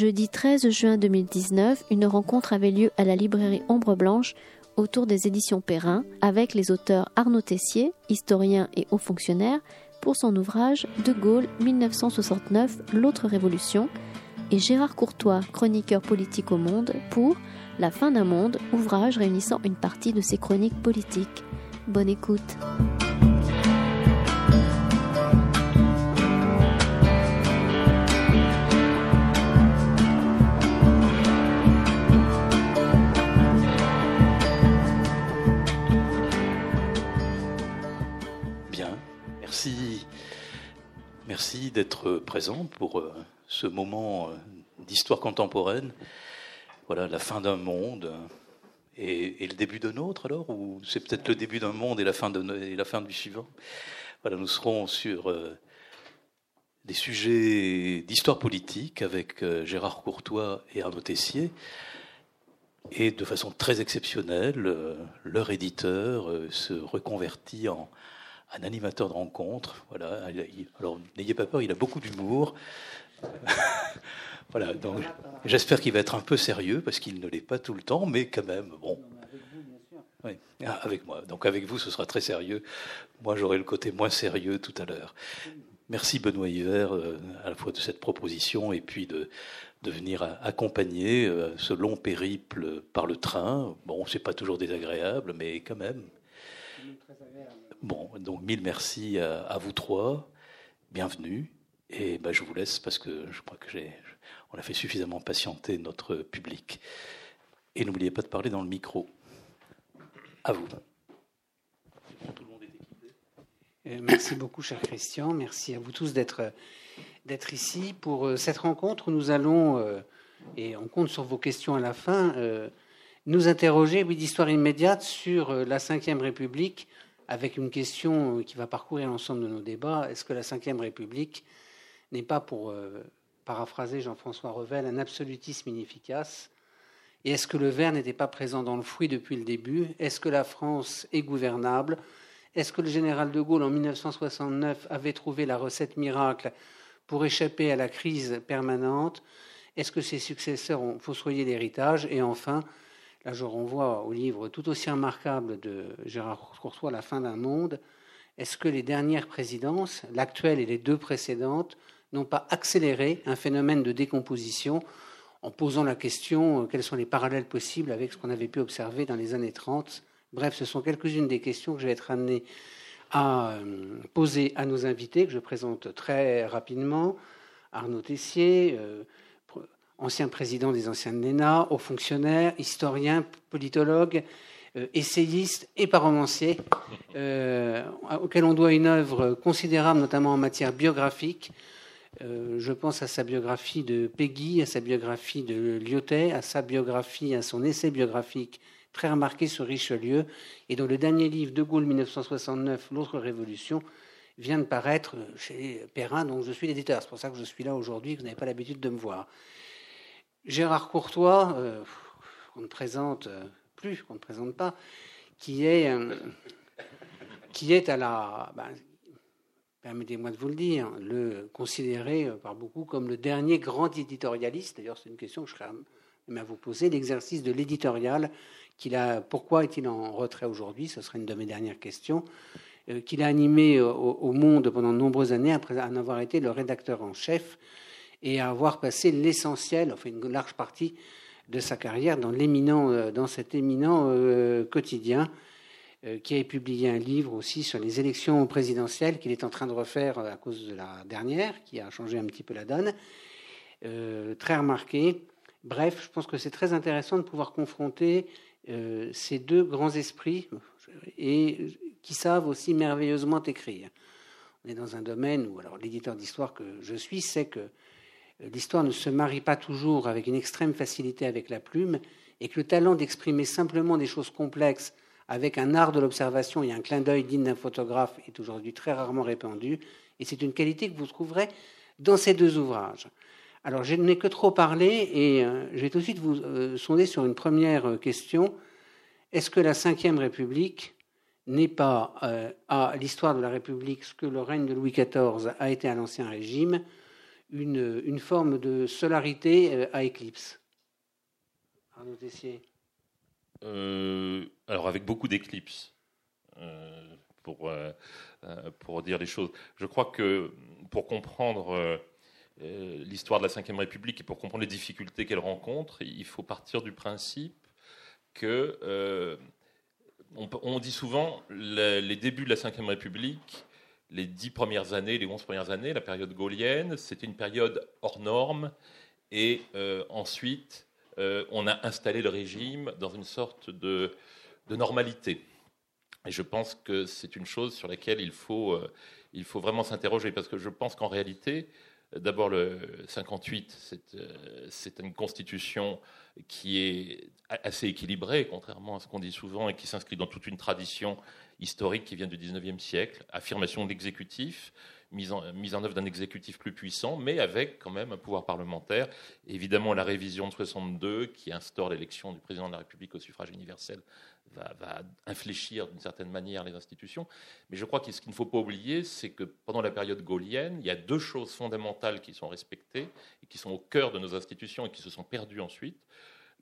Jeudi 13 juin 2019, une rencontre avait lieu à la librairie Ombre Blanche autour des éditions Perrin avec les auteurs Arnaud Tessier, historien et haut fonctionnaire, pour son ouvrage De Gaulle 1969, l'autre révolution, et Gérard Courtois, chroniqueur politique au Monde, pour La fin d'un monde, ouvrage réunissant une partie de ses chroniques politiques. Bonne écoute. D'être présent pour euh, ce moment euh, d'histoire contemporaine. Voilà, la fin d'un monde et, le début d'un autre, alors Ou c'est peut-être le début d'un monde et la fin, de, et la fin du suivant? Voilà, nous serons sur euh, des sujets d'histoire politique avec Gérard Courtois et Arnaud Tessier. Et de façon très exceptionnelle, leur éditeur se reconvertit en, un animateur de rencontre. Voilà. Alors, n'ayez pas peur, il a beaucoup d'humour. voilà, donc j'espère qu'il va être un peu sérieux parce qu'il ne l'est pas tout le temps, mais quand même, bon. Oui, ah, avec moi. Donc avec vous, ce sera très sérieux. Moi, j'aurai le côté moins sérieux tout à l'heure. Merci Benoît Hiver euh, à la fois de cette proposition et puis de, de venir accompagner euh, ce long périple par le train. Bon, c'est pas toujours désagréable, mais quand même. Bon, donc mille merci à, vous trois. Bienvenue. Et ben, je vous laisse parce que je crois que j'ai, on a fait suffisamment patienter notre public. Et n'oubliez pas de parler dans le micro. À vous. Euh, merci beaucoup, cher Christian. Merci à vous tous d'être, ici. Pour euh, cette rencontre, nous allons, euh, et on compte sur vos questions à la fin, nous interroger, oui, d'histoire immédiate sur la Ve République avec une question qui va parcourir l'ensemble de nos débats. Est-ce que la Ve République n'est pas, pour euh, paraphraser Jean-François Revel, un absolutisme inefficace? Et est-ce que le verre n'était pas présent dans le fruit depuis le début? Est-ce que la France est gouvernable? Est-ce que le général de Gaulle, en 1969, avait trouvé la recette miracle pour échapper à la crise permanente? Est-ce que ses successeurs ont fossoyé l'héritage? Et enfin, Là, je renvoie au livre tout aussi remarquable de Gérard Courtois, La fin d'un monde. Est-ce que les dernières présidences, l'actuelle et les deux précédentes, n'ont pas accéléré un phénomène de décomposition en posant la question euh, quels sont les parallèles possibles avec ce qu'on avait pu observer dans les années 30 Bref, ce sont quelques-unes des questions que je vais être amené à euh, poser à nos invités, que je présente très rapidement. Arnaud Tessier, euh, ancien président des anciennes NENA, haut fonctionnaire, historien, politologue, euh, essayiste et paromancier, euh, auquel on doit une œuvre considérable, notamment en matière biographique. Euh, je pense à sa biographie de Peggy, à sa biographie de Lyotet, à sa biographie, à son essai biographique très remarqué sur Richelieu, et dont le dernier livre, De Gaulle 1969, L'autre révolution, vient de paraître chez Perrin, dont je suis l'éditeur. C'est pour ça que je suis là aujourd'hui, que vous n'avez pas l'habitude de me voir. Gérard Courtois, euh, qu'on ne présente euh, plus, qu'on ne présente pas, qui est, euh, à la, ben, permettez-moi de vous le dire, le considéré par beaucoup comme le dernier grand éditorialiste. D'ailleurs, c'est une question que je serais à vous poser. L'exercice de l'éditorial, qu'il a, pourquoi est-il en retrait aujourd'hui? Ce serait une de mes dernières questions. qu'il a animé au, Monde pendant de nombreuses années après en avoir été le rédacteur en chef et à avoir passé l'essentiel, enfin une large partie de sa carrière dans, l'éminent, euh, dans cet éminent euh, quotidien, euh, qui a publié un livre aussi sur les élections présidentielles qu'il est en train de refaire à cause de la dernière, qui a changé un petit peu la donne, très remarqué. Bref, je pense que c'est très intéressant de pouvoir confronter ces deux grands esprits et qui savent aussi merveilleusement écrire. On est dans un domaine où, alors l'éditeur d'histoire que je suis sait que l'histoire ne se marie pas toujours avec une extrême facilité avec la plume, et que le talent d'exprimer simplement des choses complexes avec un art de l'observation et un clin d'œil digne d'un photographe est aujourd'hui très rarement répandu, et c'est une qualité que vous trouverez dans ces deux ouvrages. Alors, je n'ai que trop parlé, et euh, je vais tout de suite vous euh, sonder sur une première question. Est-ce que la Ve République n'est pas à l'histoire de la République ce que le règne de Louis XIV a été à l'Ancien Régime, une, une forme de solarité à éclipse Arnaud Tessier Alors, avec beaucoup d'éclipses. pour, pour dire les choses. Je crois que pour comprendre euh, l'histoire de la Ve République et pour comprendre les difficultés qu'elle rencontre, il faut partir du principe que euh, on, dit souvent les, débuts de la Ve République, les dix premières années, les onze premières années, la période gaulienne, c'était une période hors norme, et euh, ensuite on a installé le régime dans une sorte de, normalité. Et je pense que c'est une chose sur laquelle il faut, il faut vraiment s'interroger, parce que je pense qu'en réalité, D'abord, le 58, euh, c'est une constitution qui est assez équilibrée, contrairement à ce qu'on dit souvent, et qui s'inscrit dans toute une tradition historique qui vient du 19e siècle. Affirmation de l'exécutif, mise en, mise en œuvre d'un exécutif plus puissant, mais avec quand même un pouvoir parlementaire. Évidemment, la révision de 62, qui instaure l'élection du président de la République au suffrage universel va, infléchir d'une certaine manière les institutions. Mais je crois que ce qu'il ne faut pas oublier, c'est que pendant la période gaulienne, il y a deux choses fondamentales qui sont respectées et qui sont au cœur de nos institutions et qui se sont perdues ensuite.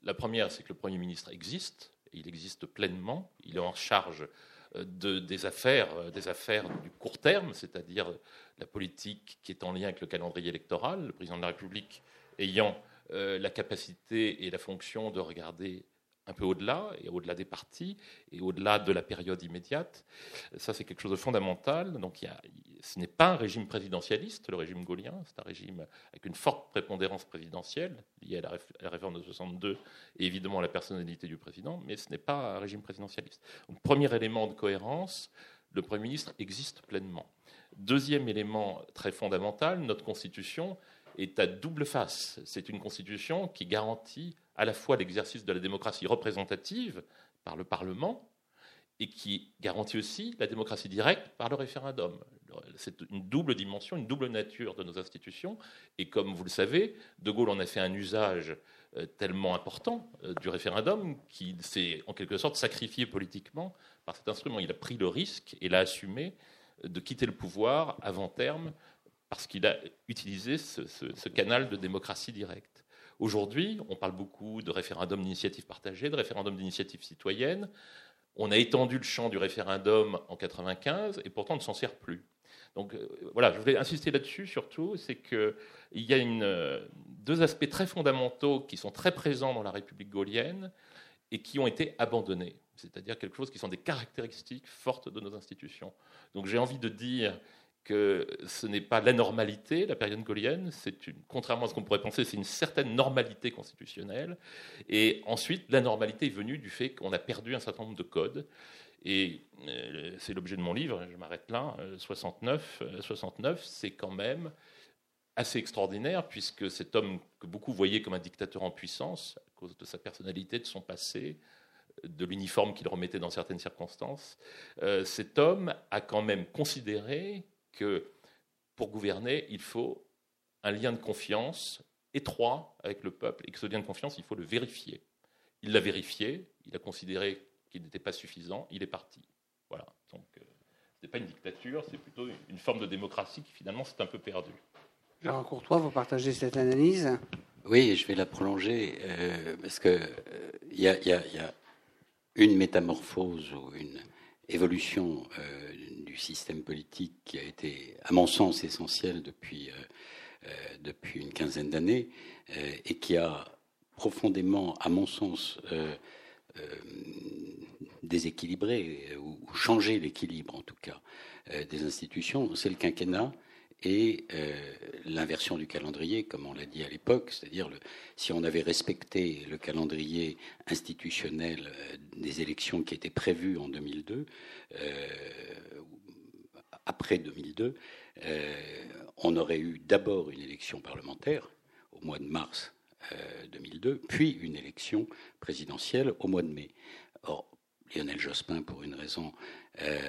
La première, c'est que le Premier ministre existe, il existe pleinement, il est en charge de, des, affaires, euh, des affaires du court terme, c'est-à-dire la politique qui est en lien avec le calendrier électoral, le président de la République ayant euh, la capacité et la fonction de regarder un peu au-delà, et au-delà des partis, et au-delà de la période immédiate. Ça, c'est quelque chose de fondamental. Donc, ce n'est pas un régime présidentialiste, le régime gaulien, c'est un régime avec une forte prépondérance présidentielle, liée à la, réforme de 62, et évidemment à la personnalité du président, mais ce n'est pas un régime présidentialiste. Premier élément de cohérence, le Premier ministre existe pleinement. Deuxième élément très fondamental, notre Constitution est à double face. C'est une Constitution qui garantit à la fois l'exercice de la démocratie représentative par le Parlement et qui garantit aussi la démocratie directe par le référendum. C'est une double dimension, une double nature de nos institutions. Et comme vous le savez, De Gaulle en a fait un usage euh, tellement important euh, du référendum qu'il s'est en quelque sorte sacrifié politiquement par cet instrument. Il a pris le risque et l'a assumé euh, de quitter le pouvoir avant terme parce qu'il a utilisé ce canal de démocratie directe. Aujourd'hui, on parle beaucoup de référendum d'initiative partagée, de référendum d'initiative citoyenne. On a étendu le champ du référendum en 1995 et pourtant on ne s'en sert plus. Donc euh, voilà, je voulais insister là-dessus surtout, c'est qu'il y a euh, deux aspects très fondamentaux qui sont très présents dans la République gaulienne et qui ont été abandonnés, c'est-à-dire quelque chose qui sont des caractéristiques fortes de nos institutions. Donc j'ai envie de dire que ce n'est pas la normalité, la période gaulienne, c'est une, contrairement à ce qu'on pourrait penser, c'est une certaine normalité constitutionnelle. Et ensuite, la normalité est venue du fait qu'on a perdu un certain nombre de codes. Et euh, c'est l'objet de mon livre, je m'arrête là, 69, euh, 69 euh, c'est quand même assez extraordinaire, puisque cet homme que beaucoup voyaient comme un dictateur en puissance, à cause de sa personnalité, de son passé, de l'uniforme qu'il remettait dans certaines circonstances, cet homme a quand même considéré que pour gouverner, il faut un lien de confiance étroit avec le peuple et que ce lien de confiance, il faut le vérifier. Il l'a vérifié, il a considéré qu'il n'était pas suffisant, il est parti. Voilà. Donc, euh, ce n'est pas une dictature, c'est plutôt une forme de démocratie qui finalement s'est un peu perdue. Jean Courtois, vous partagez cette analyse? Oui, je vais la prolonger euh, parce qu'il euh, y, y, a une métamorphose ou une évolution du système politique qui a été, à mon sens, essentiel depuis, euh, euh, depuis une quinzaine d'années euh, et qui a profondément, à mon sens, déséquilibré ou changé l'équilibre, en tout cas, des institutions, c'est le quinquennat et l'inversion du calendrier, comme on l'a dit à l'époque, c'est-à-dire si on avait respecté le calendrier institutionnel des élections qui étaient prévues en 2002, après 2002, euh, on aurait eu d'abord une élection parlementaire au mois de mars 2002, euh, puis une élection présidentielle au mois de mai. Or, Lionel Jospin, pour une raison euh,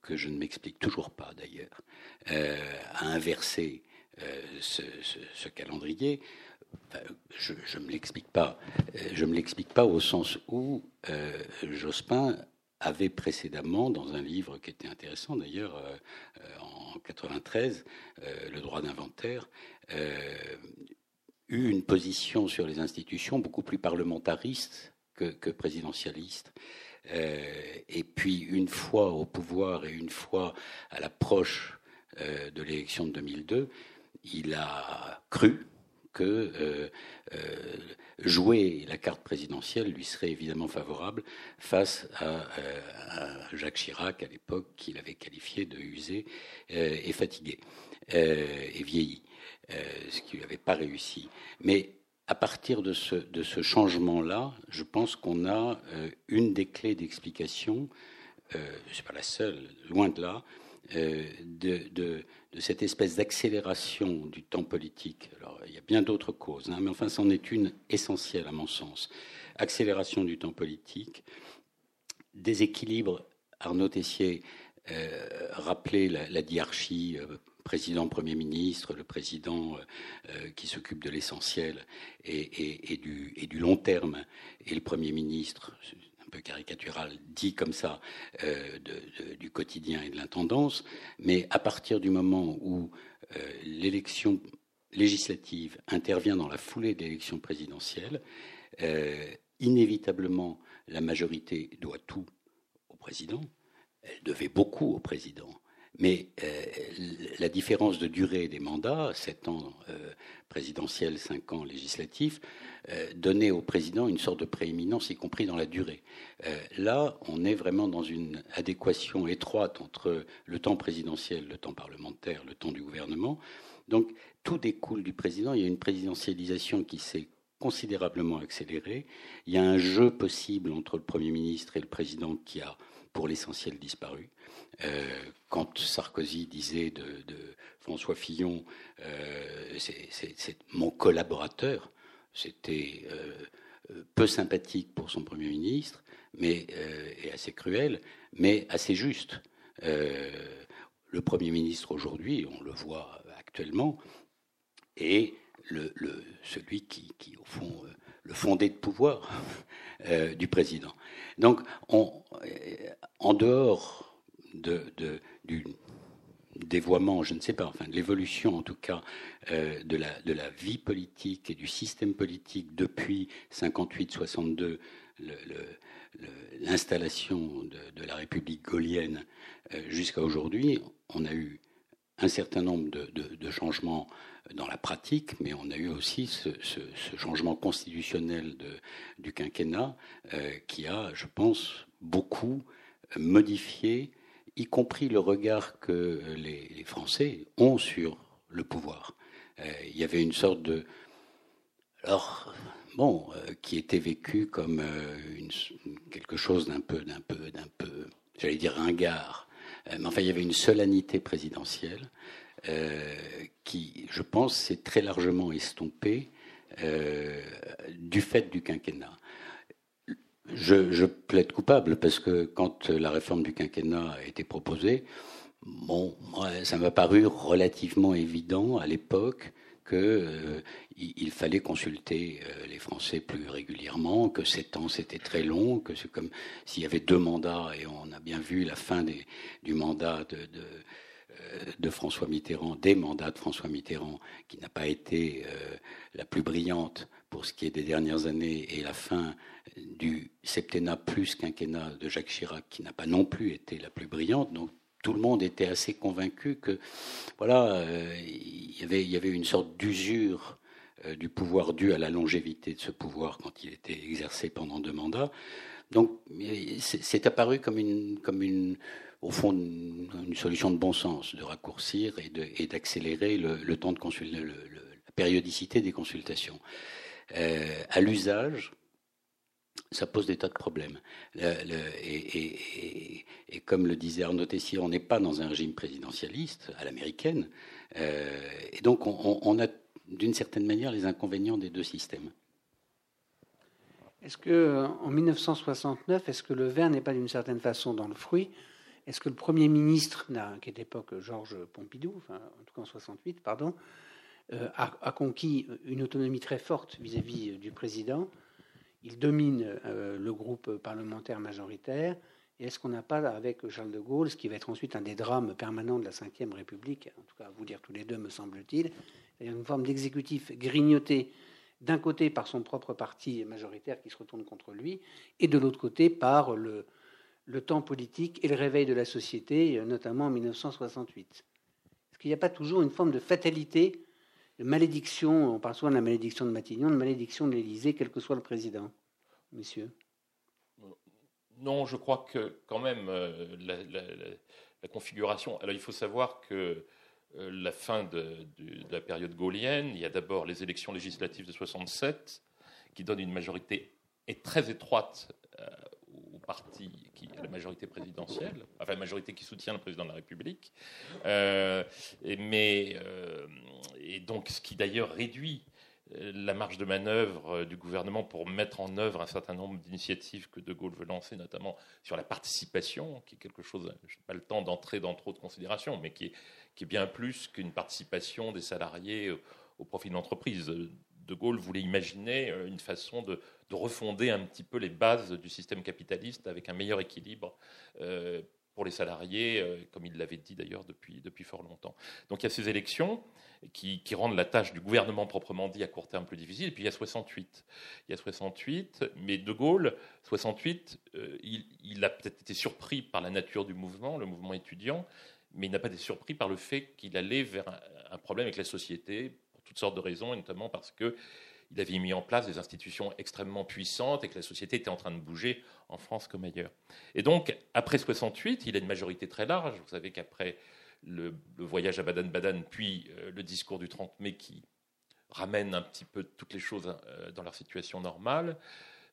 que je ne m'explique toujours pas d'ailleurs, a inversé ce, calendrier. je ne l'explique pas. Je me l'explique pas au sens où Jospin avait précédemment, dans un livre qui était intéressant d'ailleurs, en 93, Le droit d'inventaire, eu une position sur les institutions beaucoup plus parlementariste que, présidentialiste. et puis, une fois au pouvoir et une fois à l'approche de l'élection de 2002, il a cru que euh, euh, jouer la carte présidentielle lui serait évidemment favorable face à, euh, Jacques Chirac à l'époque qu'il avait qualifié de usé et fatigué et vieilli, ce qui n'avait pas réussi. Mais à partir de ce, changement-là, je pense qu'on a une des clés d'explication, ce n'est pas la seule, loin de là, de cette espèce d'accélération du temps politique. Alors, il y a bien d'autres causes, hein, mais enfin, c'en est une essentielle à mon sens. Accélération du temps politique, déséquilibre. Arnaud Tessier euh, rappelait la, diarchie euh, président, Premier ministre, le président euh, qui s'occupe de l'essentiel et, du, long terme, et le Premier ministre, un peu caricatural, dit comme ça, euh, du quotidien et de l'intendance, mais à partir du moment où euh, l'élection législative intervient dans la foulée de l'élection présidentielle, euh, inévitablement, la majorité doit tout au président. Elle devait beaucoup au président. Mais euh, la différence de durée des mandats, 7 ans euh, présidentiels, 5 ans législatifs, euh, donnait au président une sorte de prééminence, y compris dans la durée. là, on est vraiment dans une adéquation étroite entre le temps présidentiel, le temps parlementaire, le temps du gouvernement. Donc, tout découle du président. Il y a une présidentialisation qui s'est considérablement accélérée. Il y a un jeu possible entre le Premier ministre et le président qui a, pour l'essentiel, disparu. Euh, quand Sarkozy disait de, François Fillon, euh, c'est mon collaborateur, c'était euh, peu sympathique pour son Premier ministre, mais et assez cruel, mais assez juste. le Premier ministre aujourd'hui, on le voit actuellement, est celui qui, qui, au fond, le fondé de pouvoir du président. Donc, on, en dehors de, du dévoiement, je ne sais pas, enfin de l'évolution en tout cas euh, de, la, de la vie politique et du système politique depuis 58-62, l'installation de, la République gaulienne euh, jusqu'à aujourd'hui, on a eu un certain nombre de, changements dans la pratique, mais on a eu aussi ce, changement constitutionnel du quinquennat euh, qui a, je pense, beaucoup modifié y compris le regard que les, Français ont sur le pouvoir. Euh, il y avait une sorte de... Alors, bon, euh, qui était vécu comme euh, quelque chose d'un peu, d'un peu, d'un peu, j'allais dire ringard. mais enfin, il y avait une solennité présidentielle qui, je pense, s'est très largement estompée du fait du quinquennat. Je, plaide coupable parce que quand la réforme du quinquennat a été proposée, bon, ça m'a paru relativement évident à l'époque qu'il euh, fallait consulter euh, les Français plus régulièrement, que sept ans c'était très long, que c'est comme s'il y avait deux mandats et on a bien vu la fin du mandat de, euh, de, François Mitterrand, des mandats de François Mitterrand, qui n'a pas été la plus brillante pour ce qui est des dernières années et la fin du septennat plus quinquennat de Jacques Chirac, qui n'a pas non plus été la plus brillante. Donc tout le monde était assez convaincu que voilà, euh, y avait, il y avait une sorte d'usure euh, du pouvoir dû à la longévité de ce pouvoir quand il était exercé pendant deux mandats. Donc c'est apparu comme une, comme une, au fond, une, solution de bon sens, de raccourcir et d'accélérer le, temps de consulter, la périodicité des consultations. Euh, à l'usage, ça pose des tas de problèmes. et, comme le disait Arnaud Tessier, on n'est pas dans un régime présidentialiste à l'américaine. Euh, et donc, on, a d'une certaine manière les inconvénients des deux systèmes. Est-ce que, en 1969, est-ce que le verre n'est pas d'une certaine façon dans le fruit? Est-ce que le Premier ministre, qui est d'époque Georges Pompidou, en tout cas en 68, pardon, euh, a, conquis une autonomie très forte vis-à-vis du président? Il domine euh, le groupe parlementaire majoritaire Et est-ce qu'on n'a pas, avec Charles de Gaulle, ce qui va être ensuite un des drames permanents de la Ve République, en tout cas à vous dire tous les deux, me semble-t-il, une forme d'exécutif grignoté d'un côté par son propre parti majoritaire qui se retourne contre lui, et de l'autre côté par le temps politique et le réveil de la société, notamment en 1968. Est-ce qu'il n'y a pas toujours une forme de fatalité, de malédiction, on parle souvent de la malédiction de Matignon, de malédiction de l'Élysée, quel que soit le président, messieurs Non, je crois que quand même euh, la, configuration. Alors il faut savoir que euh, la fin de, la période gaulienne, il y a d'abord les élections législatives de 67 qui donnent une majorité très étroite euh, parti qui a la majorité présidentielle, enfin la majorité qui soutient le président de la République, euh, et, mais, et donc ce qui d'ailleurs réduit la marge de manœuvre du gouvernement pour mettre en œuvre un certain nombre d'initiatives que De Gaulle veut lancer, notamment sur la participation, qui est quelque chose, je n'ai pas le temps d'entrer dans trop de considérations, mais qui est qui est bien plus qu'une participation des salariés au profit de l'entreprise. De Gaulle voulait imaginer euh, une façon de, refonder un petit peu les bases du système capitaliste avec un meilleur équilibre euh, pour les salariés, euh, comme il l'avait dit d'ailleurs depuis, depuis fort longtemps. Donc il y a ces élections qui, rendent la tâche du gouvernement proprement dit à court terme plus difficile. Et puis il y a 68. Il y a 68, mais De Gaulle, 68, il, il, a peut-être été surpris par la nature du mouvement, le mouvement étudiant, mais il n'a pas été surpris par le fait qu'il allait vers un, problème avec la société, pour toutes sortes de raisons, et notamment parce qu'il avait mis en place des institutions extrêmement puissantes et que la société était en train de bouger en France comme ailleurs. Et donc, après 68, il a une majorité très large. Vous savez qu'après le, voyage à Baden-Baden, puis euh, le discours du 30 mai qui ramène un petit peu toutes les choses euh, dans leur situation normale,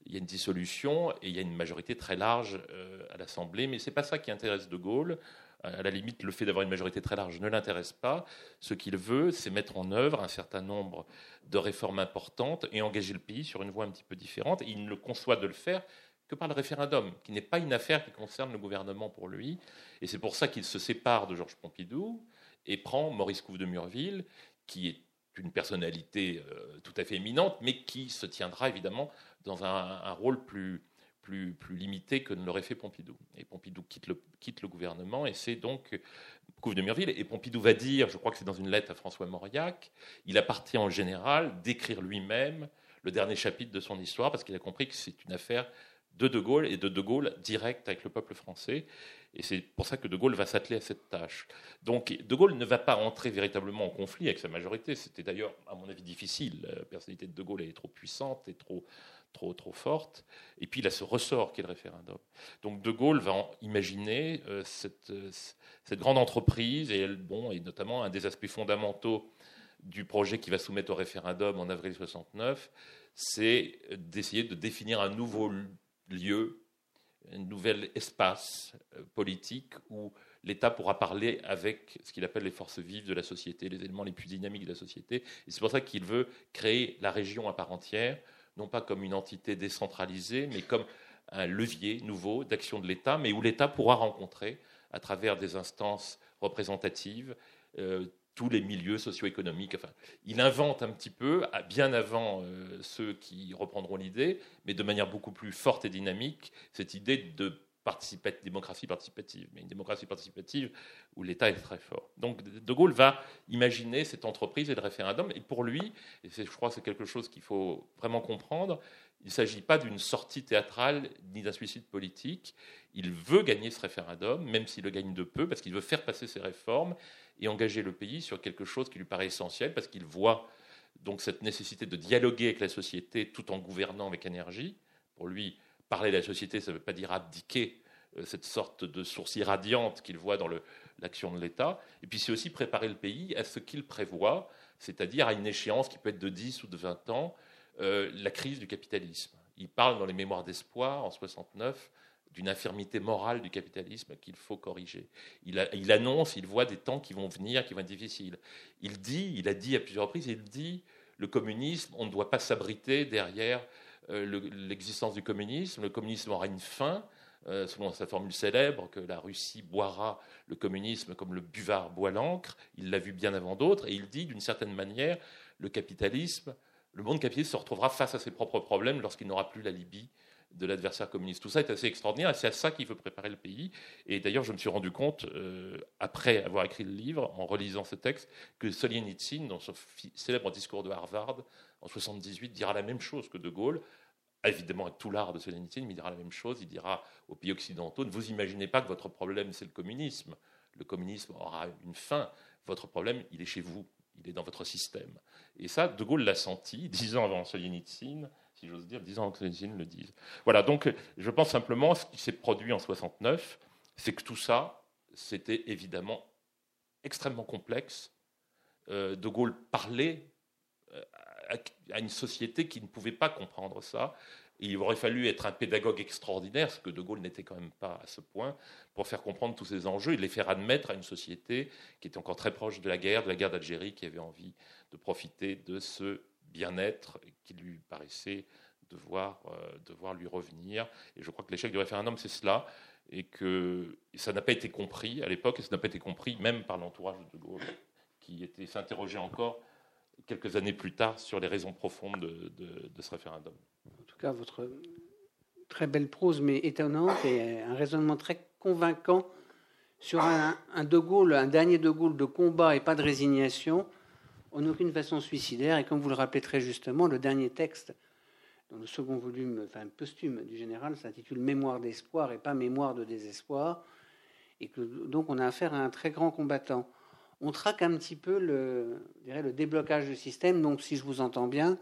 il y a une dissolution et il y a une majorité très large euh, à l'Assemblée. Mais ce n'est pas ça qui intéresse De Gaulle à la limite, le fait d'avoir une majorité très large ne l'intéresse pas. Ce qu'il veut, c'est mettre en œuvre un certain nombre de réformes importantes et engager le pays sur une voie un petit peu différente. il ne le conçoit de le faire que par le référendum, qui n'est pas une affaire qui concerne le gouvernement pour lui. Et c'est pour ça qu'il se sépare de Georges Pompidou et prend Maurice Couve de Murville, qui est une personnalité euh, tout à fait éminente, mais qui se tiendra évidemment dans un rôle plus, plus, plus limité que ne l'aurait fait Pompidou. Et Pompidou quitte le, quitte le gouvernement, et c'est donc Couve de Murville. Et Pompidou va dire, je crois que c'est dans une lettre à François Mauriac, il appartient en général d'écrire lui-même le dernier chapitre de son histoire, parce qu'il a compris que c'est une affaire de De Gaulle et de De Gaulle direct avec le peuple français. Et c'est pour ça que De Gaulle va s'atteler à cette tâche. Donc De Gaulle ne va pas entrer véritablement en conflit avec sa majorité. C'était d'ailleurs, à mon avis, difficile. La personnalité de De Gaulle est trop puissante et trop, trop, trop forte. Et puis il a ce ressort qu'est le référendum. Donc De Gaulle va imaginer euh, cette, euh, cette, grande entreprise, et, bon, et notamment un des aspects fondamentaux du projet qui va soumettre au référendum en avril 69, c'est d'essayer de définir un nouveau lieu, un nouvel espace euh, politique où l'État pourra parler avec ce qu'il appelle les forces vives de la société, les éléments les plus dynamiques de la société. Et c'est pour ça qu'il veut créer la région à part entière, non pas comme une entité décentralisée, mais comme un levier nouveau d'action de l'État, mais où l'État pourra rencontrer, à travers des instances représentatives, euh, tous les milieux socio-économiques. Il invente un petit peu, bien avant euh, ceux qui reprendront l'idée, mais de manière beaucoup plus forte et dynamique, cette idée de démocratie participative, mais une démocratie participative où l'État est très fort. Donc De Gaulle va imaginer cette entreprise et le référendum, et pour lui, et je crois que c'est quelque chose qu'il faut vraiment comprendre, il ne s'agit pas d'une sortie théâtrale ni d'un suicide politique. Il veut gagner ce référendum, même s'il le gagne de peu, parce qu'il veut faire passer ses réformes et engager le pays sur quelque chose qui lui paraît essentiel, parce qu'il voit donc cette nécessité de dialoguer avec la société tout en gouvernant avec énergie. Pour lui, parler de la société, ça ne veut pas dire abdiquer euh, cette sorte de source irradiante qu'il voit dans l'action de l'État. Et puis c'est aussi préparer le pays à ce qu'il prévoit, c'est-à-dire à une échéance qui peut être de 10 ou de 20 ans, euh, la crise du capitalisme. Il parle dans les mémoires d'espoir en 69 d'une infirmité morale du capitalisme qu'il faut corriger. Il, il, annonce, il voit des temps qui vont venir, qui vont être difficiles. Il dit, il a dit à plusieurs reprises, il dit, le communisme, on ne doit pas s'abriter derrière euh, l'existence du communisme. Le communisme aura une fin, euh, selon sa formule célèbre, que la Russie boira le communisme comme le buvard boit l'encre. Il l'a vu bien avant d'autres, et il dit d'une certaine manière, le capitalisme, le monde capitaliste se retrouvera face à ses propres problèmes lorsqu'il n'aura plus la Libye de l'adversaire communiste. Tout ça est assez extraordinaire et c'est à ça qu'il veut préparer le pays. Et d'ailleurs, je me suis rendu compte, euh, après avoir écrit le livre, en relisant ce texte, que Solzhenitsyn, dans son célèbre discours de Harvard en 78, dira la même chose que De Gaulle. Évidemment, avec tout l'art de Solzhenitsyn, mais il dira la même chose. Il dira aux pays occidentaux ne vous imaginez pas que votre problème, c'est le communisme. Le communisme aura une fin. Votre problème, il est chez vous. Il est dans votre système. Et ça, De Gaulle l'a senti, dix ans avant Solzhenitsyn si j'ose dire, disant que les le disent. Voilà, donc je pense simplement ce qui s'est produit en 69, c'est que tout ça, c'était évidemment extrêmement complexe. Euh, de Gaulle parlait euh, à une société qui ne pouvait pas comprendre ça. il aurait fallu être un pédagogue extraordinaire, ce que De Gaulle n'était quand même pas à ce point, pour faire comprendre tous ces enjeux et les faire admettre à une société qui était encore très proche de la guerre, de la guerre d'Algérie, qui avait envie de profiter de ce bien-être qui lui paraissait devoir, euh, devoir lui revenir. Et je crois que l'échec du référendum, c'est cela, et que ça n'a pas été compris à l'époque, et ça n'a pas été compris même par l'entourage de De Gaulle, qui s'interrogeait encore quelques années plus tard sur les raisons profondes de, ce référendum. En tout cas, votre très belle prose, mais étonnante, et un raisonnement très convaincant sur un, De Gaulle, un dernier De Gaulle de combat et pas de résignation, en aucune façon suicidaire. Et comme vous le rappelez très justement, le dernier texte, dans le second volume, enfin posthume du général, s'intitule Mémoire d'espoir et pas Mémoire de désespoir. Et que donc on a affaire à un très grand combattant. On traque un petit peu le, dirais, le déblocage du système. Donc, si je vous entends bien,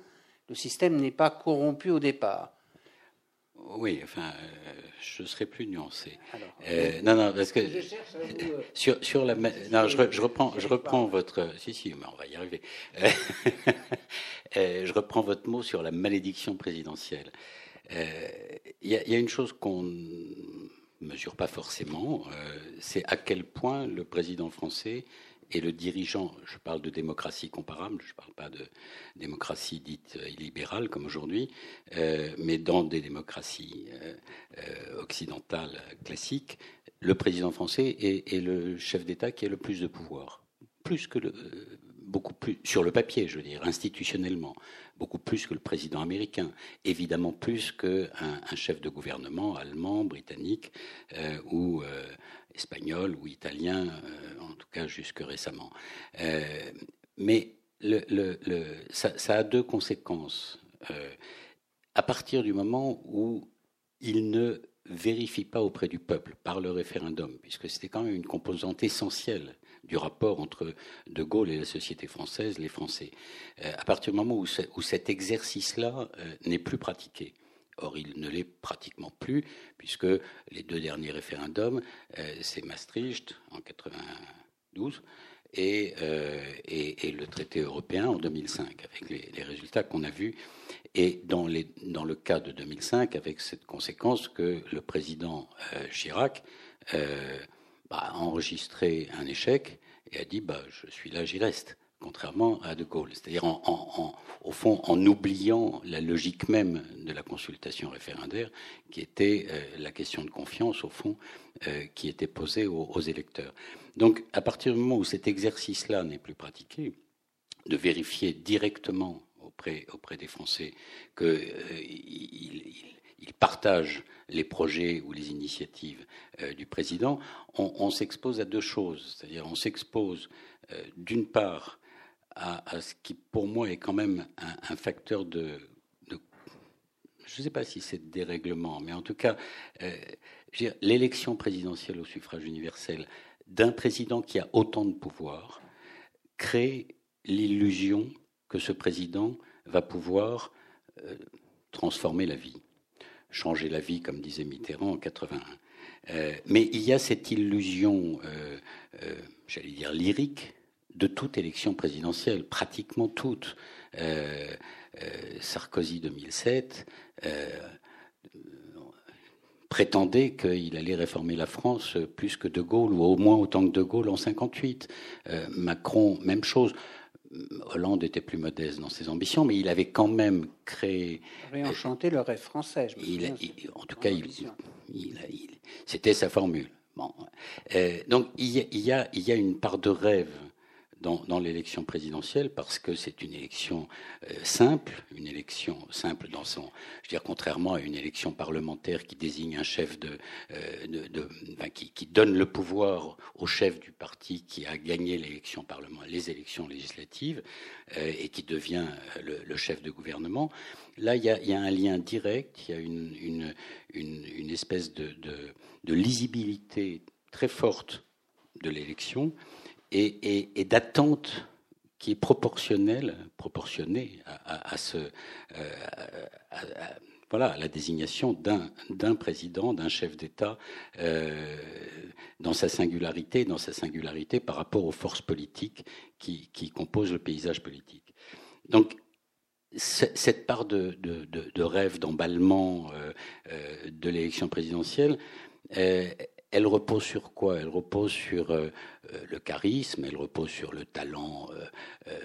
le système n'est pas corrompu au départ. Oui, enfin, euh, je serai plus nuancé. Euh, non, non, parce que euh, sur, sur la, non, je, je reprends, je reprends votre, si, si, mais on va y arriver. je reprends votre mot sur la malédiction présidentielle. Il y, y, a une chose qu'on ne mesure pas forcément, c'est à quel point le président français et le dirigeant, je parle de démocratie comparable, je ne parle pas de démocratie dite illibérale comme aujourd'hui, euh, mais dans des démocraties euh, euh, occidentales classiques, le président français est, le chef d'État qui a le plus de pouvoir, plus que beaucoup plus sur le papier, je veux dire, institutionnellement, beaucoup plus que le président américain, évidemment plus qu'un un chef de gouvernement allemand, britannique ou espagnol ou italien, euh, en tout cas jusque récemment. Euh, mais ça, a deux conséquences. Euh, à partir du moment où il ne vérifie pas auprès du peuple par le référendum, puisque c'était quand même une composante essentielle du rapport entre De Gaulle et la société française, les Français. à partir du moment où cet exercice-là n'est plus pratiqué, Or, il ne l'est pratiquement plus, puisque les deux derniers référendums, euh, c'est Maastricht en 92 euh, et, le traité européen en 2005, avec les, résultats qu'on a vus. Et dans, le cas de 2005, avec cette conséquence que le président euh, Chirac bah, a enregistré un échec et a dit bah, Je suis là, j'y reste contrairement à De Gaulle. C'est-à-dire, au fond, en oubliant la logique même de la consultation référendaire, qui était euh, la question de confiance, au fond, euh, qui était posée aux, électeurs. Donc, à partir du moment où cet exercice-là n'est plus pratiqué, de vérifier directement auprès, auprès des Français qu'ils euh, partagent les projets ou les initiatives du président, on, s'expose à deux choses. C'est-à-dire, on s'expose d'une part à, ce qui, pour moi, est quand même un, facteur de, je ne sais pas si c'est dérèglement, mais en tout cas, euh, l'élection présidentielle au suffrage universel d'un président qui a autant de pouvoir crée l'illusion que ce président va pouvoir euh, transformer la vie, changer la vie, comme disait Mitterrand en 81. Euh, mais il y a cette illusion, j'allais dire lyrique, de toute élection présidentielle, pratiquement toute. Euh, euh, Sarkozy 2007 euh, prétendait qu'il allait réformer la France plus que De Gaulle, ou au moins autant que De Gaulle en 58. Macron, même chose. Hollande était plus modeste dans ses ambitions, mais il avait quand même créé. Réenchanter le rêve français. en tout cas, c'était sa formule. Bon. donc il y, a, il y, a, une part de rêve dans, l'élection présidentielle parce que c'est une élection euh, simple, une élection simple dans son, je veux dire, contrairement à une élection parlementaire qui désigne un chef de, de, qui, donne le pouvoir au chef du parti qui a gagné l'élection les élections législatives et qui devient le, chef de gouvernement. Là, il y, a, un lien direct, il y a une, espèce de lisibilité très forte de l'élection et, d'attente qui est proportionnelle, proportionnée à, ce, euh, voilà, la désignation d'un président, d'un chef d'État euh, dans sa singularité, dans sa singularité par rapport aux forces politiques qui, composent le paysage politique. Donc cette part de, rêve, d'emballement euh, de l'élection présidentielle, elle repose sur quoi? Elle repose sur euh, euh, le charisme, elle repose sur le talent euh,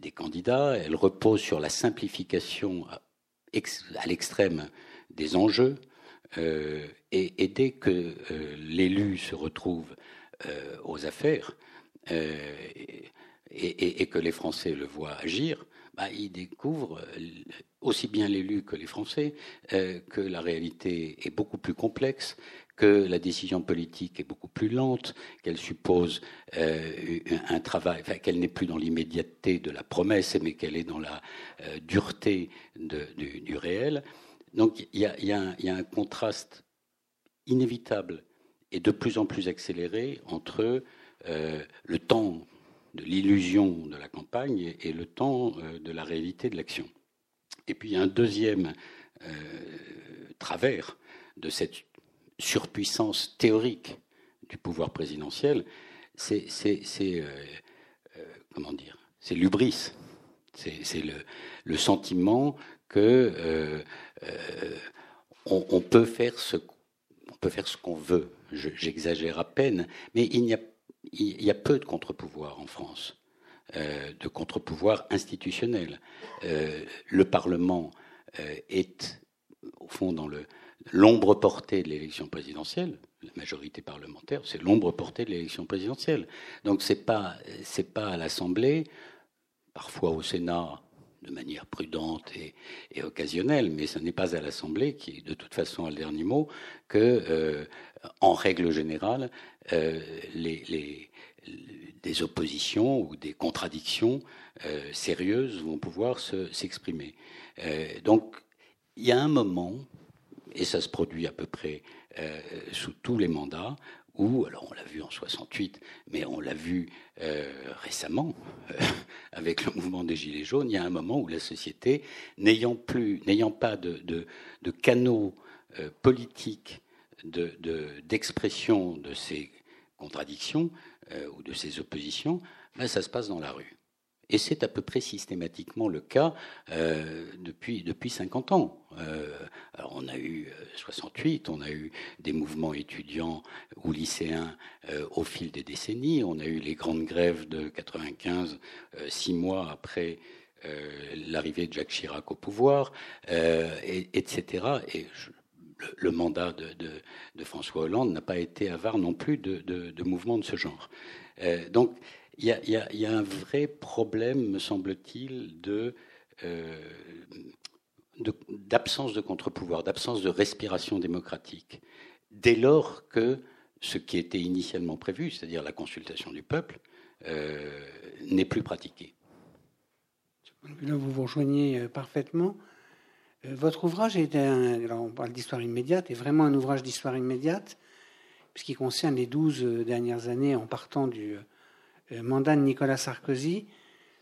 des candidats, elle repose sur la simplification à l'extrême des enjeux. Et, dès que l'élu se retrouve aux affaires et, que les Français le voient agir, bah, il découvre, aussi bien l'élu que les Français, que la réalité est beaucoup plus complexe, que la décision politique est beaucoup plus lente, qu'elle suppose euh, un travail, qu'elle n'est plus dans l'immédiateté de la promesse, mais qu'elle est dans la euh, dureté du, réel. Donc il y, a, un contraste inévitable et de plus en plus accéléré entre euh, le temps de l'illusion de la campagne et le temps de la réalité de l'action. Et puis il y a un deuxième travers de cette surpuissance théorique du pouvoir présidentiel, c'est euh, euh, comment dire, c'est l'ubris, c'est le, sentiment que euh, on, peut faire ce qu'on veut. J'exagère à peine, mais il y il y a peu de contre-pouvoirs en France, de contre-pouvoirs institutionnels. le Parlement est au fond dans le l'ombre portée de l'élection présidentielle, la majorité parlementaire, c'est l'ombre portée de l'élection présidentielle. Donc c'est pas pas à l'Assemblée, parfois au Sénat de manière prudente et, occasionnelle, mais ce n'est pas à l'Assemblée qui, de toute façon, le dernier mot, que, euh, en règle générale, euh, des oppositions ou des contradictions euh, sérieuses vont pouvoir s'exprimer. donc, il y a un moment et ça se produit à peu près euh, sous tous les mandats, où, alors on l'a vu en 68, mais on l'a vu euh, récemment euh, avec le mouvement des Gilets jaunes, il y a un moment où la société, n'ayant plus, n'ayant pas de, canaux politiques d'expression de, de, ces contradictions ou de ces oppositions, ben, ça se passe dans la rue. Et c'est à peu près systématiquement le cas euh, depuis, depuis 50 ans. Euh, alors on a eu 68, euh, on a eu des mouvements étudiants ou lycéens au fil des décennies, on a eu les grandes grèves de 95, six mois après l'arrivée de Jacques Chirac au pouvoir, et, etc. Et le, mandat de, de, François Hollande n'a pas été avare non plus de, de mouvements de ce genre. donc il y, a, un vrai problème, me semble-t-il, euh, d'absence de, contre-pouvoir, d'absence de respiration démocratique. Dès lors que ce qui était initialement prévu, c'est-à-dire la consultation du peuple, euh, n'est plus pratiqué. Là, vous vous rejoignez euh, parfaitement. Votre ouvrage est un, on parle d'histoire immédiate, est vraiment un ouvrage d'histoire immédiate, puisqu'il concerne les douze dernières années en partant du, euh, mandat de Nicolas Sarkozy,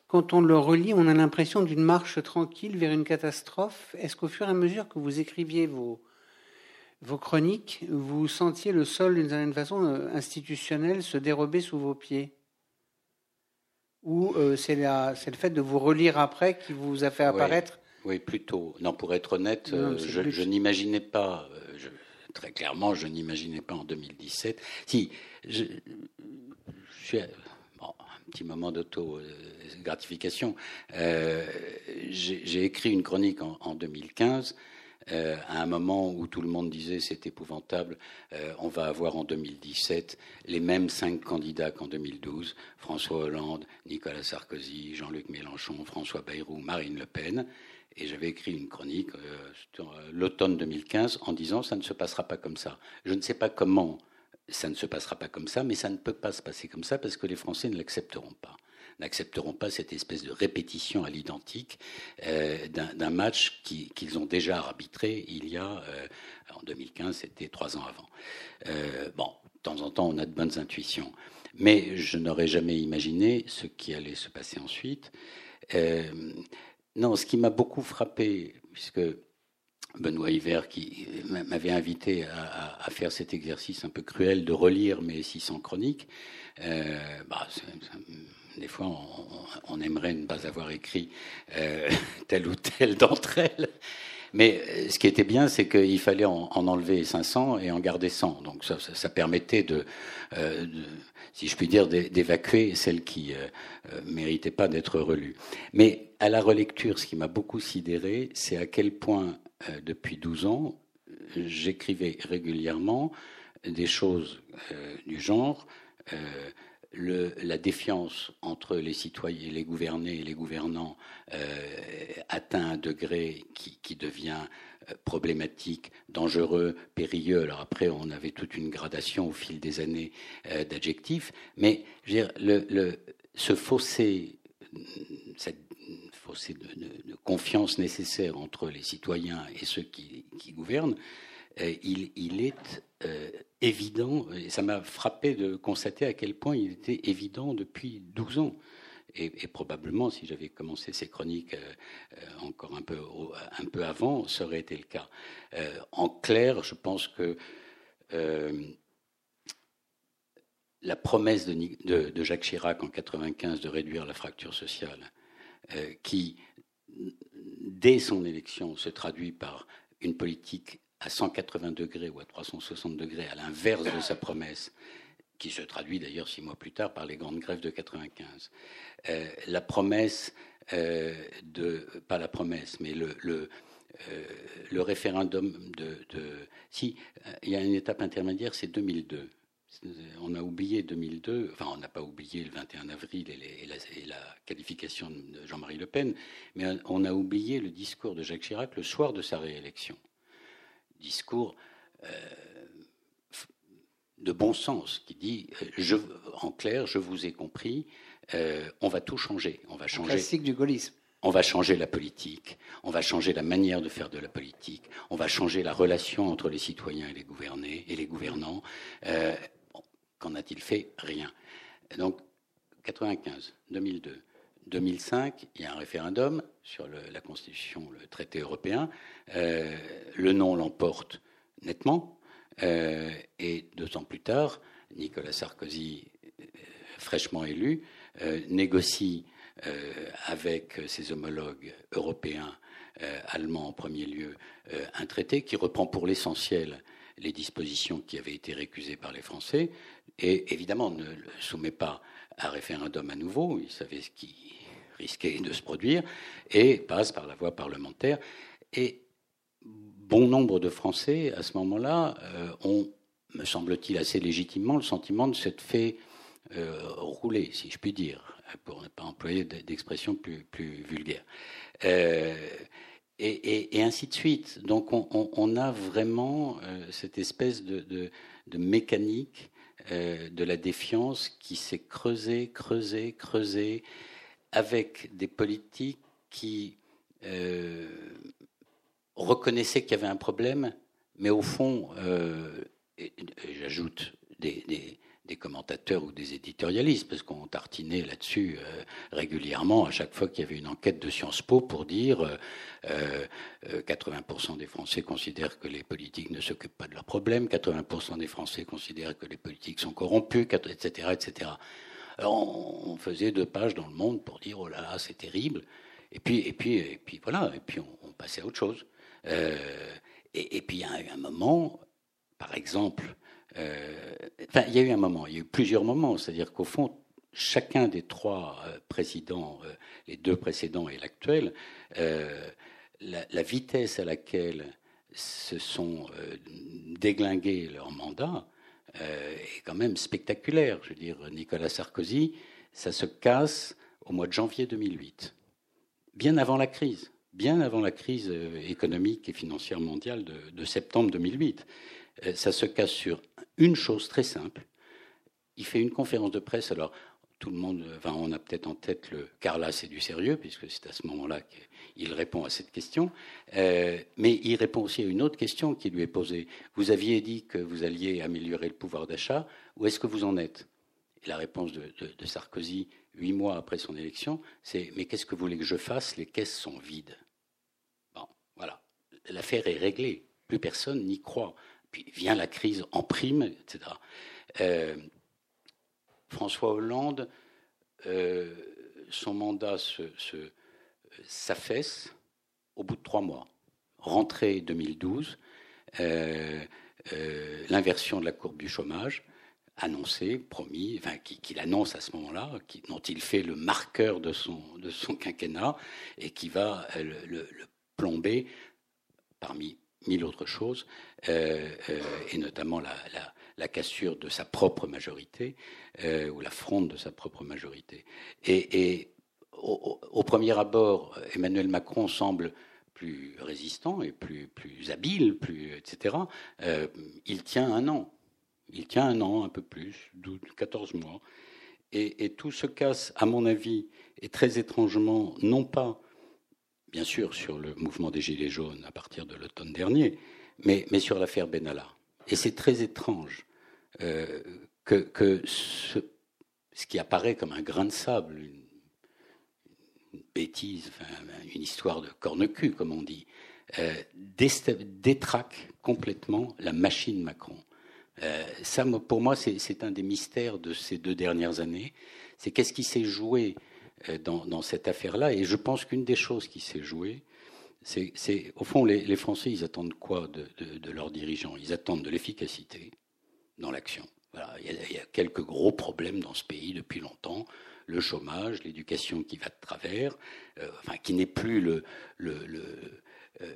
quand on le relit, on a l'impression d'une marche tranquille vers une catastrophe. Est-ce qu'au fur et à mesure que vous écriviez vos, vos chroniques, vous sentiez le sol, d'une certaine façon, euh, institutionnel se dérober sous vos pieds? Ou euh, c'est le fait de vous relire après qui vous a fait apparaître? Oui, plutôt. Non, pour être honnête, je, n'imaginais pas, très clairement, je n'imaginais pas en 2017. Si, je, je suis petit moment d'auto-gratification. Euh, j'ai écrit une chronique en, 2015 à un moment où tout le monde disait c'est épouvantable, on va avoir en 2017 les mêmes cinq candidats qu'en 2012 François Hollande, Nicolas Sarkozy, Jean-Luc Mélenchon, François Bayrou, Marine Le Pen. Et j'avais écrit une chronique l'automne 2015 en disant ça ne se passera pas comme ça. Je ne sais pas comment ça ne se passera pas comme ça, mais ça ne peut pas se passer comme ça parce que les Français ne l'accepteront pas n'accepteront pas cette espèce de répétition à l'identique euh, d'un match qu'ils ont déjà arbitré il y a, euh, en 2015, c'était trois ans avant. Euh, bon, de temps en temps, on a de bonnes intuitions, mais je n'aurais jamais imaginé ce qui allait se passer ensuite. non, ce qui m'a beaucoup frappé, puisque Benoît Hiver qui m'avait invité à, faire cet exercice un peu cruel de relire mes 600 chroniques. Euh, bah, des fois, on, aimerait ne pas avoir écrit euh, telle ou telle d'entre elles. Mais euh, ce qui était bien, c'est qu'il fallait en, enlever 500 et en garder 100. Donc ça, permettait de, si je puis dire, d'évacuer celles qui ne méritaient pas d'être relues. Mais à la relecture, ce qui m'a beaucoup sidéré, c'est à quel point euh, depuis 12 ans, j'écrivais régulièrement des choses euh, du genre euh, la défiance entre les citoyens, les gouvernés et les gouvernants atteint un degré qui, devient problématique, dangereux, périlleux. Alors après, on avait toute une gradation au fil des années d'adjectifs, mais le, le, ce fossé, cette fossé de, confiance nécessaire entre les citoyens et ceux qui, gouvernent, euh, il, est euh, évident, et ça m'a frappé de constater à quel point il était évident depuis 12 ans. Et, probablement, si j'avais commencé ces chroniques euh, encore un peu, avant, ça aurait été le cas. en clair, je pense que la promesse de, de, Jacques Chirac en 95 de réduire la fracture sociale qui, dès son élection, se traduit par une politique à 180 degrés ou à 360 degrés, à l'inverse de sa promesse, qui se traduit d'ailleurs six mois plus tard par les grandes grèves de 95. Euh, la promesse euh, de, pas la promesse, mais le, le, le référendum de, de, si il y a une étape intermédiaire, c'est 2002 on a oublié 2002, enfin on n'a pas oublié le 21 avril et, la, qualification de Jean-Marie Le Pen, mais on a oublié le discours de Jacques Chirac le soir de sa réélection. Discours euh, de bon sens qui dit, euh, je, en clair, je vous ai compris, euh, on va tout changer. On va changer. Classique du gaullisme. On va changer la politique, on va changer la manière de faire de la politique, on va changer la relation entre les citoyens et les gouvernés et les gouvernants. Qu'en a-t-il fait Rien. Donc, 95, 2002, 2005, il y a un référendum sur la Constitution, le traité européen. Euh, le non l'emporte nettement. Euh, et deux ans plus tard, Nicolas Sarkozy, euh, fraîchement élu, négocie avec ses homologues européens, allemands en premier lieu, un traité qui reprend pour l'essentiel les dispositions qui avaient été récusées par les Français, et évidemment ne le soumet pas à référendum à nouveau, il savait ce qui risquait de se produire, et passe par la voie parlementaire. Et bon nombre de Français, à ce moment-là, euh, ont, me semble-t-il assez légitimement, le sentiment de s'être fait euh, rouler, si je puis dire, pour ne pas employer d'expression plus, plus vulgaire. Euh, et, ainsi de suite. Donc on, a vraiment cette espèce de, de mécanique euh, de la défiance qui s'est creusée, creusée, creusée, avec des politiques qui euh, reconnaissaient qu'il y avait un problème, mais au fond, euh, j'ajoute des commentateurs ou des éditorialistes, parce qu'on tartinait là-dessus euh, régulièrement à chaque fois qu'il y avait une enquête de Sciences Po pour dire euh, 80% euh, des Français considèrent que les politiques ne s'occupent pas de leurs problèmes, 80% des Français considèrent que les politiques sont corrompus, etc., etc. Alors on, faisait deux pages dans le Monde pour dire oh là là c'est terrible, et puis et puis et puis voilà, et puis on, passait à autre chose. Euh, et, et, puis il y a un moment, par exemple euh, enfin, il y a eu un moment, il y a eu plusieurs moments, c'est-à-dire qu'au fond, chacun des trois euh, présidents, euh, les deux précédents et l'actuel, la, vitesse à laquelle se sont déglingués leur mandat est quand même spectaculaire. Je veux dire, Nicolas Sarkozy, ça se casse au mois de janvier 2008, bien avant la crise, bien avant la crise économique et financière mondiale de, septembre 2008. Ça se casse sur une chose très simple. Il fait une conférence de presse. Alors, tout le monde, enfin, on a peut-être en tête le Carla, c'est du sérieux, puisque c'est à ce moment-là qu'il répond à cette question. Euh, mais il répond aussi à une autre question qui lui est posée. Vous aviez dit que vous alliez améliorer le pouvoir d'achat. Où est-ce que vous en êtes? La réponse de, Sarkozy, huit mois après son élection, c'est Mais qu'est-ce que vous voulez que je fasse? Les caisses sont vides. Bon, voilà. L'affaire est réglée. Plus personne n'y croit. Puis vient la crise en prime, etc. François Hollande, euh, son mandat s'affaisse au bout de trois mois. Rentrée 2012, euh, euh, l'inversion de la courbe du chômage, annoncée, promis, enfin, qu'il annonce à ce moment-là, dont il fait le marqueur de son, de son quinquennat et qui va le, plomber parmi mille autres choses, et notamment la, la cassure de sa propre majorité euh, ou la fronde de sa propre majorité. Et, au, premier abord, Emmanuel Macron semble plus résistant et plus, plus habile, plus, etc. Euh, il tient un an. Il tient un an, un peu plus, 12, 14 mois. Et, tout se casse, à mon avis, et très étrangement, non pas, bien sûr, sur le mouvement des Gilets jaunes à partir de l'automne dernier, mais, sur l'affaire Benalla. Et c'est très étrange euh, que, ce, qui apparaît comme un grain de sable, une, bêtise, une histoire de corne-cul, comme on dit, euh, détraque complètement la machine Macron. Euh, ça, pour moi, c'est un des mystères de ces deux dernières années. C'est qu'est-ce qui s'est joué dans, cette affaire-là. Et je pense qu'une des choses qui s'est jouée, c'est, au fond, les, Français, ils attendent quoi de leurs dirigeants? Ils attendent de l'efficacité, dans l'action. il, y a, quelques gros problèmes dans ce pays depuis longtemps. Le chômage, l'éducation qui va de travers, euh, enfin, qui n'est plus le, le, euh,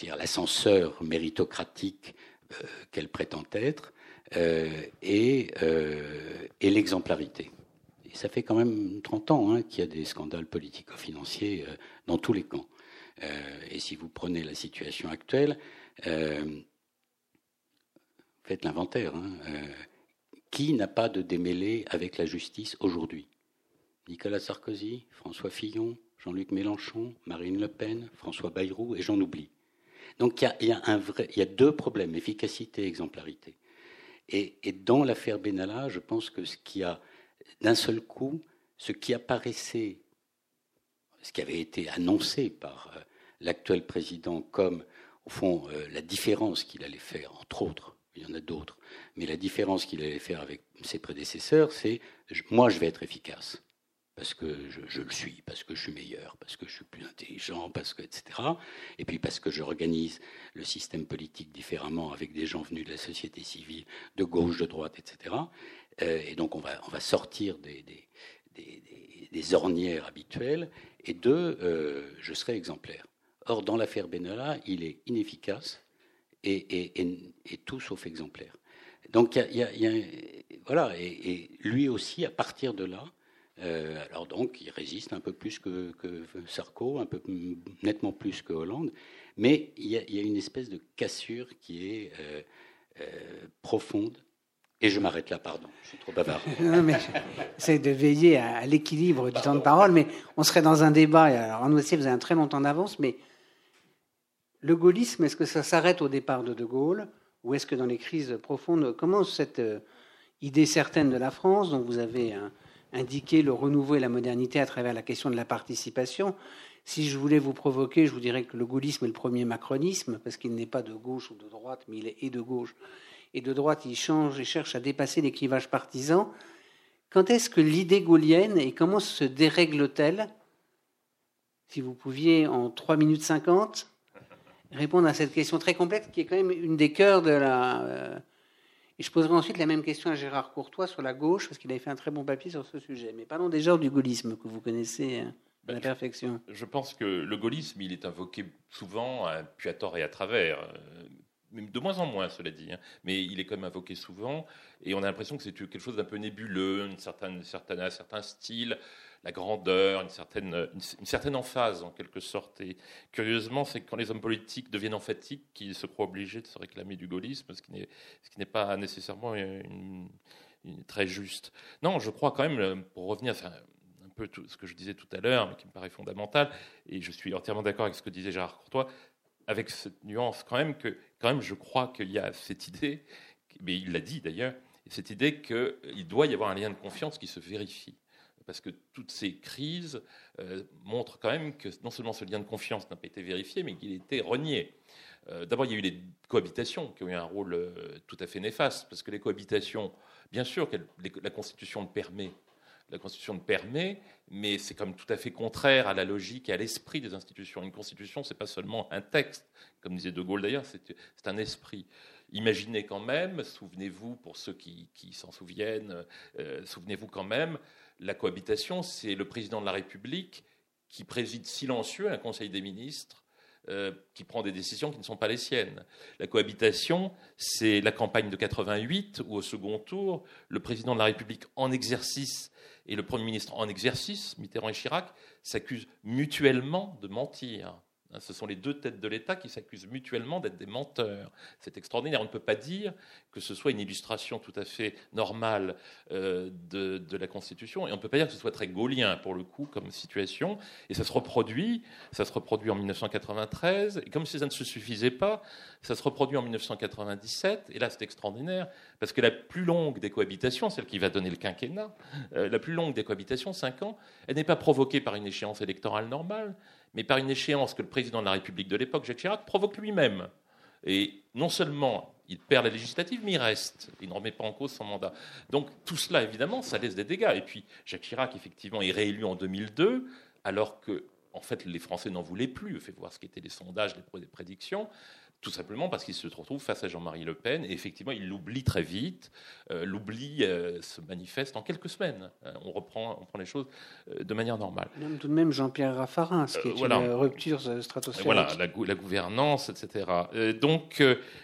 je l'ascenseur méritocratique euh, qu'elle prétend être, et, et l'exemplarité. Ça fait quand même 30 ans hein, qu'il y a des scandales politico-financiers dans tous les camps. et si vous prenez la situation actuelle, faites l'inventaire. Hein. Euh, qui n'a pas de démêlé avec la justice aujourd'hui? Nicolas Sarkozy, François Fillon, Jean-Luc Mélenchon, Marine Le Pen, François Bayrou, et j'en oublie. Donc il y a deux problèmes, efficacité et exemplarité. Et, dans l'affaire Benalla, je pense que ce qui a, d'un seul coup, ce qui apparaissait, ce qui avait été annoncé par euh, l'actuel président comme, au fond, euh, la différence qu'il allait faire, entre autres, il y en a d'autres. Mais la différence qu'il allait faire avec ses prédécesseurs, c'est moi, je vais être efficace. Parce que je, le suis, parce que je suis meilleur, parce que je suis plus intelligent, parce que, etc. Et puis parce que j'organise le système politique différemment avec des gens venus de la société civile, de gauche, de droite, etc. Euh, et donc on va, sortir des, ornières habituelles. Et deux, euh, je serai exemplaire. Or, dans l'affaire Benalla, il est inefficace et, tout sauf exemplaire. Donc, il y a, voilà, et, lui aussi, à partir de là, euh, alors donc, il résiste un peu plus que, Sarko, un peu nettement plus que Hollande, mais il y a, une espèce de cassure qui est profonde. Et je m'arrête là, pardon, je suis trop bavard. non, mais j'essaie de veiller à, l'équilibre du temps de parole, mais on serait dans un débat. Alors, nous aussi, vous avez un très long temps d'avance, mais le gaullisme, est-ce que ça s'arrête au départ de De Gaulle ou est-ce que dans les crises profondes, comment cette euh, idée certaine de la France, dont vous avez hein, indiqué le renouveau et la modernité à travers la question de la participation, si je voulais vous provoquer, je vous dirais que le gaullisme est le premier macronisme, parce qu'il n'est pas de gauche ou de droite, mais il est de gauche. Et de droite, il change et cherche à dépasser les clivages partisans. Quand est-ce que l'idée gaulienne et comment se dérègle-t-elle? Si vous pouviez, en 3 minutes 50, répondre à cette question très complexe qui est quand même une des cœurs de la. Euh, et je poserai ensuite la même question à Gérard Courtois sur la gauche, parce qu'il avait fait un très bon papier sur ce sujet. Mais parlons déjà du gaullisme que vous connaissez hein, à la perfection. Je pense que le gaullisme, il est invoqué souvent, puis à tort et à travers. De moins en moins, cela dit, hein. mais il est quand même invoqué souvent, et on a l'impression que c'est quelque chose d'un peu nébuleux, une certaine, certaine, un certain style, la grandeur, une certaine, une, certaine emphase en quelque sorte. Et curieusement, c'est quand les hommes politiques deviennent emphatiques qu'ils se croient obligés de se réclamer du gaullisme, ce qui n'est pas nécessairement une, très juste. Non, je crois quand même, pour revenir à un peu tout ce que je disais tout à l'heure, mais qui me paraît fondamental, et je suis entièrement d'accord avec ce que disait Gérard Courtois, avec cette nuance quand même que quand même je crois qu'il y a cette idée, mais il l'a dit d'ailleurs, cette idée qu'il doit y avoir un lien de confiance qui se vérifie. Parce que toutes ces crises euh, montrent quand même que non seulement ce lien de confiance n'a pas été vérifié, mais qu'il été renié. Euh, d'abord, il y a eu les cohabitations qui ont eu un rôle euh, tout à fait néfaste, parce que les cohabitations, bien sûr la Constitution le permet, la Constitution le permet, mais c'est comme tout à fait contraire à la logique et à l'esprit des institutions. Une Constitution, c'est pas seulement un texte, comme disait De Gaulle d'ailleurs, c'est un esprit. Imaginez quand même, souvenez-vous, pour ceux qui, s'en souviennent, euh, souvenez-vous quand même, la cohabitation, c'est le président de la République qui préside silencieux un Conseil des ministres euh, qui prend des décisions qui ne sont pas les siennes. La cohabitation, c'est la campagne de 88 où au second tour, le président de la République en exercice et le Premier ministre en exercice, Mitterrand et Chirac, s'accusent mutuellement de mentir. Hein, ce sont les deux têtes de l'État qui s'accusent mutuellement d'être des menteurs. C'est extraordinaire. On ne peut pas dire que ce soit une illustration tout à fait normale euh, de, la Constitution, et on ne peut pas dire que ce soit très gaulien pour le coup comme situation. Et ça se reproduit. Ça se reproduit en 1993. Et comme si ça ne se suffisait pas, ça se reproduit en 1997. Et là, c'est extraordinaire parce que la plus longue des cohabitations, celle qui va donner le quinquennat, euh, la plus longue des cohabitations, 5 ans, elle n'est pas provoquée par une échéance électorale normale mais par une échéance que le président de la République de l'époque, Jacques Chirac, provoque lui-même. Et non seulement il perd la législative, mais il reste. Il ne remet pas en cause son mandat. Donc tout cela, évidemment, ça laisse des dégâts. Et puis Jacques Chirac, effectivement, est réélu en 2002, alors que, en fait, les Français n'en voulaient plus. Fait voir ce qu'étaient les sondages, les prédictions tout simplement parce qu'il se retrouve face à Jean-Marie Le Pen et effectivement il l'oublie très vite. Euh, l'oubli euh, se manifeste en quelques semaines. Euh, on reprend, on prend les choses de manière normale. Même tout de même Jean-Pierre Raffarin, ce qui est une rupture stratosphérique. Voilà, la, la gouvernance, etc. donc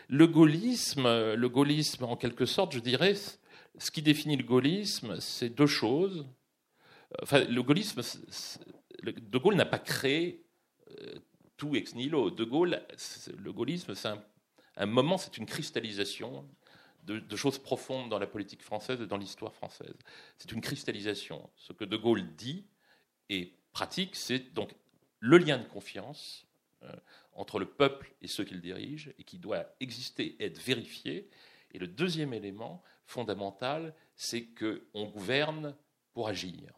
le gaullisme, le gaullisme en quelque sorte, je dirais, ce qui définit le gaullisme, c'est deux choses. Enfin, le gaullisme, De Gaulle n'a pas créé ex nihilo. De Gaulle, le gaullisme, c'est un, moment, c'est une cristallisation de, choses profondes dans la politique française et dans l'histoire française. C'est une cristallisation. Ce que De Gaulle dit et pratique, c'est donc le lien de confiance euh, entre le peuple et ceux qu'il dirige et qui doit exister être vérifié. Et le deuxième élément fondamental, c'est qu'on gouverne pour agir.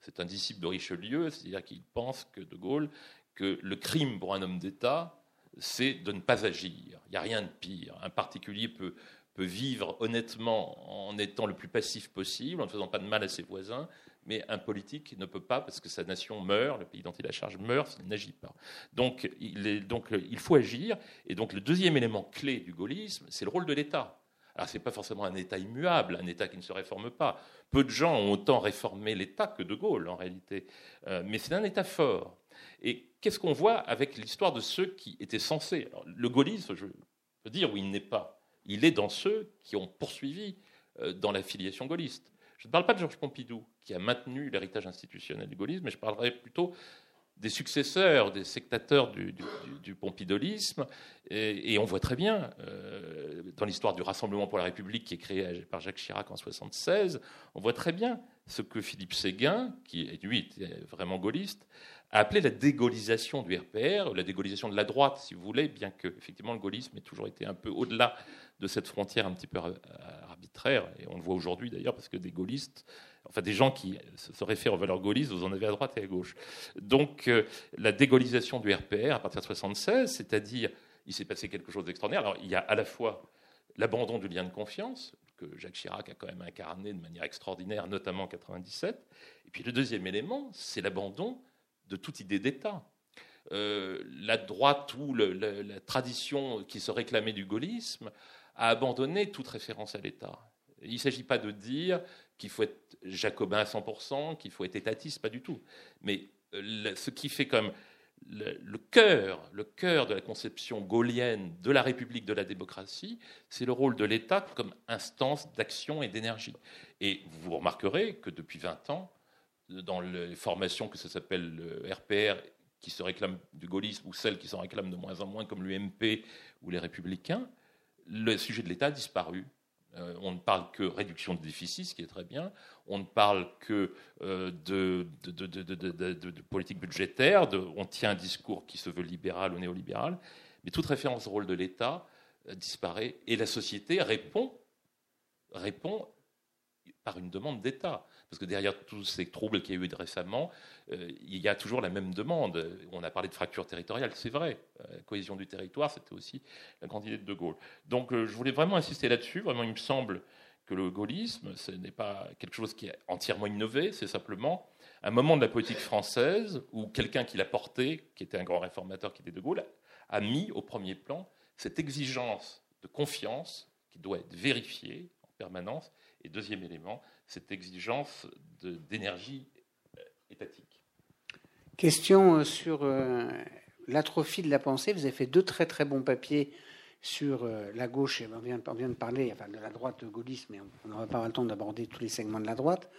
C'est un disciple de Richelieu, c'est-à-dire qu'il pense que De Gaulle que le crime pour un homme d'État, c'est de ne pas agir. Il n'y a rien de pire. Un particulier peut, peut vivre honnêtement en étant le plus passif possible, en ne faisant pas de mal à ses voisins, mais un politique ne peut pas parce que sa nation meurt, le pays dont il a charge meurt s'il n'agit pas. Donc il, est, donc il faut agir. Et donc le deuxième élément clé du gaullisme, c'est le rôle de l'État. Alors ce n'est pas forcément un État immuable, un État qui ne se réforme pas. Peu de gens ont autant réformé l'État que De Gaulle en réalité. Euh, mais c'est un État fort. Et qu'est-ce qu'on voit avec l'histoire de ceux qui étaient censés Le gaullisme, je veux dire où il n'est pas. Il est dans ceux qui ont poursuivi euh, dans la filiation gaulliste. Je ne parle pas de Georges Pompidou, qui a maintenu l'héritage institutionnel du gaullisme, mais je parlerai plutôt des successeurs, des sectateurs du, pompidolisme. Et, on voit très bien, euh, dans l'histoire du Rassemblement pour la République qui est créé par Jacques Chirac en 1976, on voit très bien ce que Philippe Séguin, qui lui était vraiment gaulliste, a appelé la dégaullisation du RPR, la dégaullisation de la droite, si vous voulez, bien que effectivement le gaullisme ait toujours été un peu au-delà de cette frontière un petit peu arbitraire, et on le voit aujourd'hui d'ailleurs, parce que des gaullistes, enfin des gens qui se réfèrent aux valeurs gaullistes, vous en avez à droite et à gauche. Donc euh, la dégaullisation du RPR à partir de 1976, c'est-à-dire il s'est passé quelque chose d'extraordinaire. Alors il y a à la fois l'abandon du lien de confiance, que Jacques Chirac a quand même incarné de manière extraordinaire, notamment en 97. Et puis le deuxième élément, c'est l'abandon de toute idée d'État. Euh, la droite ou la, tradition qui se réclamait du gaullisme a abandonné toute référence à l'État. Il ne s'agit pas de dire qu'il faut être jacobin à 100%, qu'il faut être étatiste, pas du tout. Mais ce qui fait comme le, cœur, le cœur de la conception gaulienne de la République de la démocratie, c'est le rôle de l'État comme instance d'action et d'énergie. Et vous remarquerez que depuis 20 ans, dans les formations que ça s'appelle le RPR, qui se réclament du gaullisme, ou celles qui s'en réclament de moins en moins, comme l'UMP ou les Républicains, le sujet de l'État a disparu. Euh, on ne parle que réduction de déficit, ce qui est très bien. On ne parle que euh, de, politique budgétaire. on tient un discours qui se veut libéral ou néolibéral. Mais toute référence au rôle de l'État euh, disparaît. Et la société répond, répond par une demande d'État. Parce que derrière tous ces troubles qu'il y a eu récemment, euh, il y a toujours la même demande. On a parlé de fracture territoriale, c'est vrai. La euh, cohésion du territoire, c'était aussi la grande idée de De Gaulle. Donc euh, je voulais vraiment insister là-dessus. Vraiment, il me semble que le gaullisme, ce n'est pas quelque chose qui est entièrement innové, c'est simplement un moment de la politique française où quelqu'un qui l'a porté, qui était un grand réformateur, qui était De Gaulle, a mis au premier plan cette exigence de confiance qui doit être vérifiée en permanence. Et deuxième élément, cette exigence d'énergie euh, étatique. Question euh, sur euh, l'atrophie de la pensée. Vous avez fait deux très très bons papiers sur la gauche, on vient, de parler de la droite gaulliste, mais on n'aura pas le temps d'aborder tous les segments de la droite.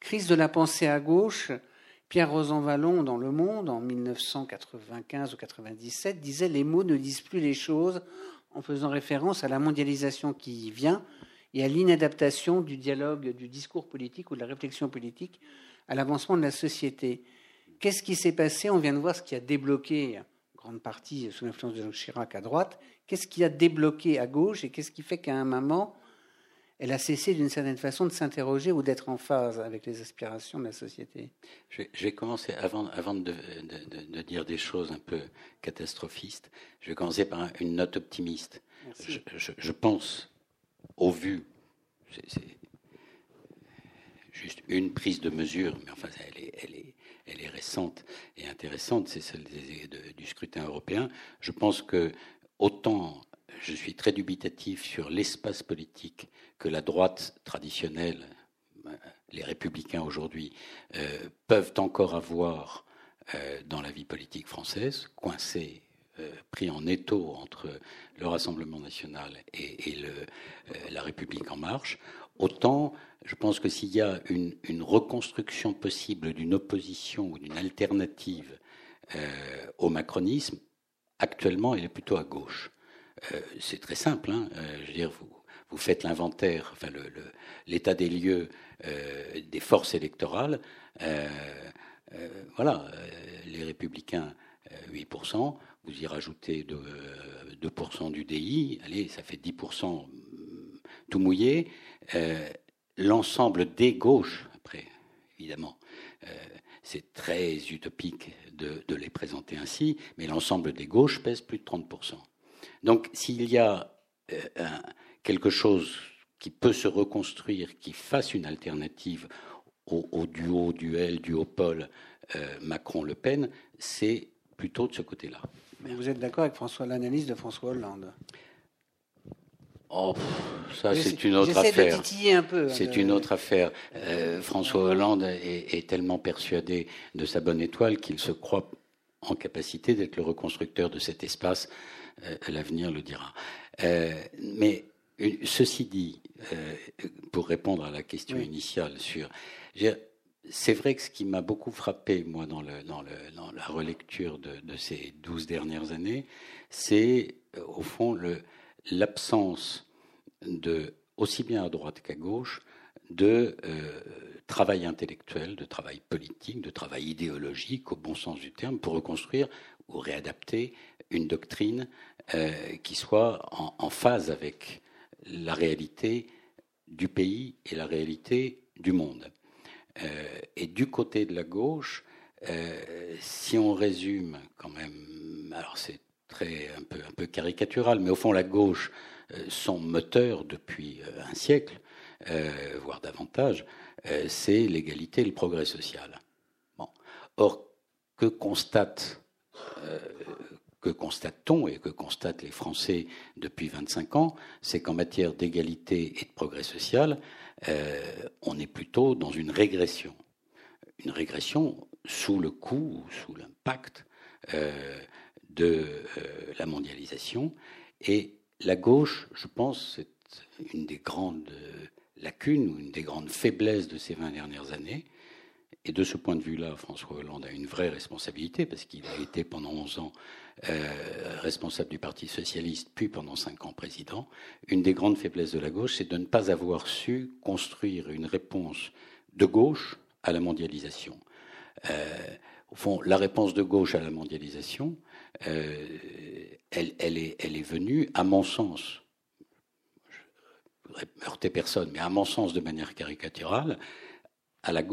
Crise de la pensée à gauche. Pierre Rosanvallon, dans Le Monde, en 1995 ou 97, disait Les mots ne disent plus les choses en faisant référence à la mondialisation qui vient et à l'inadaptation du dialogue, du discours politique ou de la réflexion politique à l'avancement de la société. Qu'est-ce qui s'est passé? On vient de voir ce qui a débloqué, grande partie sous l'influence de Jacques Chirac à droite. Qu'est-ce qui a débloqué à gauche et qu'est-ce qui fait qu'à un moment, elle a cessé d'une certaine façon de s'interroger ou d'être en phase avec les aspirations de la société? Je vais, commencer, avant, avant de, de, dire des choses un peu catastrophistes, je vais commencer par une note optimiste. Je, je, je, pense au vu, c'est juste une prise de mesure, mais enfin, elle est, elle est, récente et intéressante, c'est celle du scrutin européen. Je pense que autant je suis très dubitatif sur l'espace politique que la droite traditionnelle, les républicains aujourd'hui, euh, peuvent encore avoir euh, dans la vie politique française, coincés euh, pris en étau entre le Rassemblement national et, euh, la République en marche, autant je pense que s'il y a une, reconstruction possible d'une opposition ou d'une alternative euh, au macronisme, actuellement, elle est plutôt à gauche. c'est très simple. Hein, je veux dire, vous, vous faites l'inventaire, enfin l'état des lieux des forces électorales. voilà, les républicains 8%, vous y rajoutez 2%, euh, du DI, allez, ça fait 10% mm, tout mouillé. Euh, l'ensemble des gauches, après, évidemment, euh, c'est très utopique de, les présenter ainsi, mais l'ensemble des gauches pèse plus de 30%. Donc s'il y a quelque chose qui peut se reconstruire, qui fasse une alternative au, duo, duel, duopole Macron-Le Pen, c'est plutôt de ce côté-là. Mais vous êtes d'accord avec François, l'analyse de François Hollande? Oh, ça c'est une autre affaire. un peu. Hein, c'est une autre affaire. Euh, François Hollande est, tellement persuadé de sa bonne étoile qu'il se croit en capacité d'être le reconstructeur de cet espace. Euh, l'avenir le dira. Euh, mais ceci dit, pour répondre à la question initiale sur, c'est vrai que ce qui m'a beaucoup frappé, moi, dans, la relecture de, ces douze dernières années, c'est, euh, au fond, l'absence de, aussi bien à droite qu'à gauche, de euh, travail intellectuel, de travail politique, de travail idéologique, au bon sens du terme, pour reconstruire ou réadapter une doctrine euh, qui soit en, phase avec la réalité du pays et la réalité du monde. Euh, et du côté de la gauche, euh, si on résume quand même, alors c'est très un peu, un peu caricatural, mais au fond la gauche, euh, son moteur depuis un siècle, voire davantage, c'est l'égalité et le progrès social. Bon. Or, que constate que constate-t-on et que constatent les Français depuis 25 ans, c'est qu'en matière d'égalité et de progrès social, euh, on est plutôt dans une régression. une régression sous le coup, sous l'impact de la mondialisation. Et la gauche, je pense, c'est une des grandes lacunes ou une des grandes faiblesses de ces 20 dernières années. Et de ce point de vue-là, François Hollande a une vraie responsabilité, parce qu'il a été pendant 11 ans euh, responsable du Parti socialiste, puis pendant 5 ans président. Une des grandes faiblesses de la gauche, c'est de ne pas avoir su construire une réponse de gauche à la mondialisation. Euh, au fond, la réponse de gauche à la mondialisation, euh, elle, est, venue, à mon sens, heurter personne, mais à mon sens de manière caricaturale,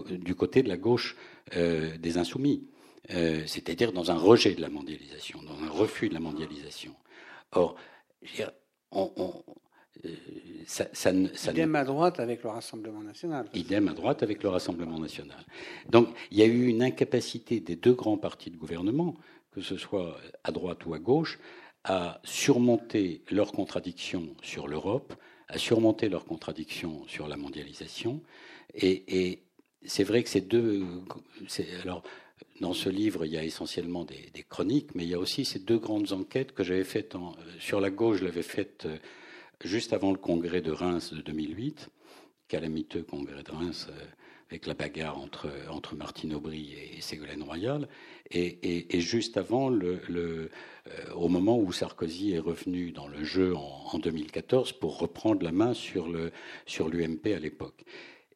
du côté de la gauche des insoumis, euh, c'est-à-dire dans un rejet de la mondialisation, dans un refus de la mondialisation. Or, on, on, euh, ça, ça, ça, idem à droite avec le Rassemblement national. Idem à droite avec le Rassemblement national. Donc, il y a eu une incapacité des deux grands partis de gouvernement, que ce soit à droite ou à gauche, à surmonter leurs contradictions sur l'Europe, à surmonter leurs contradictions sur la mondialisation. Et, c'est vrai que ces deux. Alors, dans ce livre, il y a essentiellement des, chroniques, mais il y a aussi ces deux grandes enquêtes que j'avais faites en, sur la gauche. Je l'avais faite euh, juste avant le congrès de Reims de 2008, calamiteux congrès de Reims euh, avec la bagarre entre, entre Martine Aubry et Ségolène Royal, et, juste avant, le, euh, au moment où Sarkozy est revenu dans le jeu en, 2014 pour reprendre la main sur l'UMP sur à l'époque.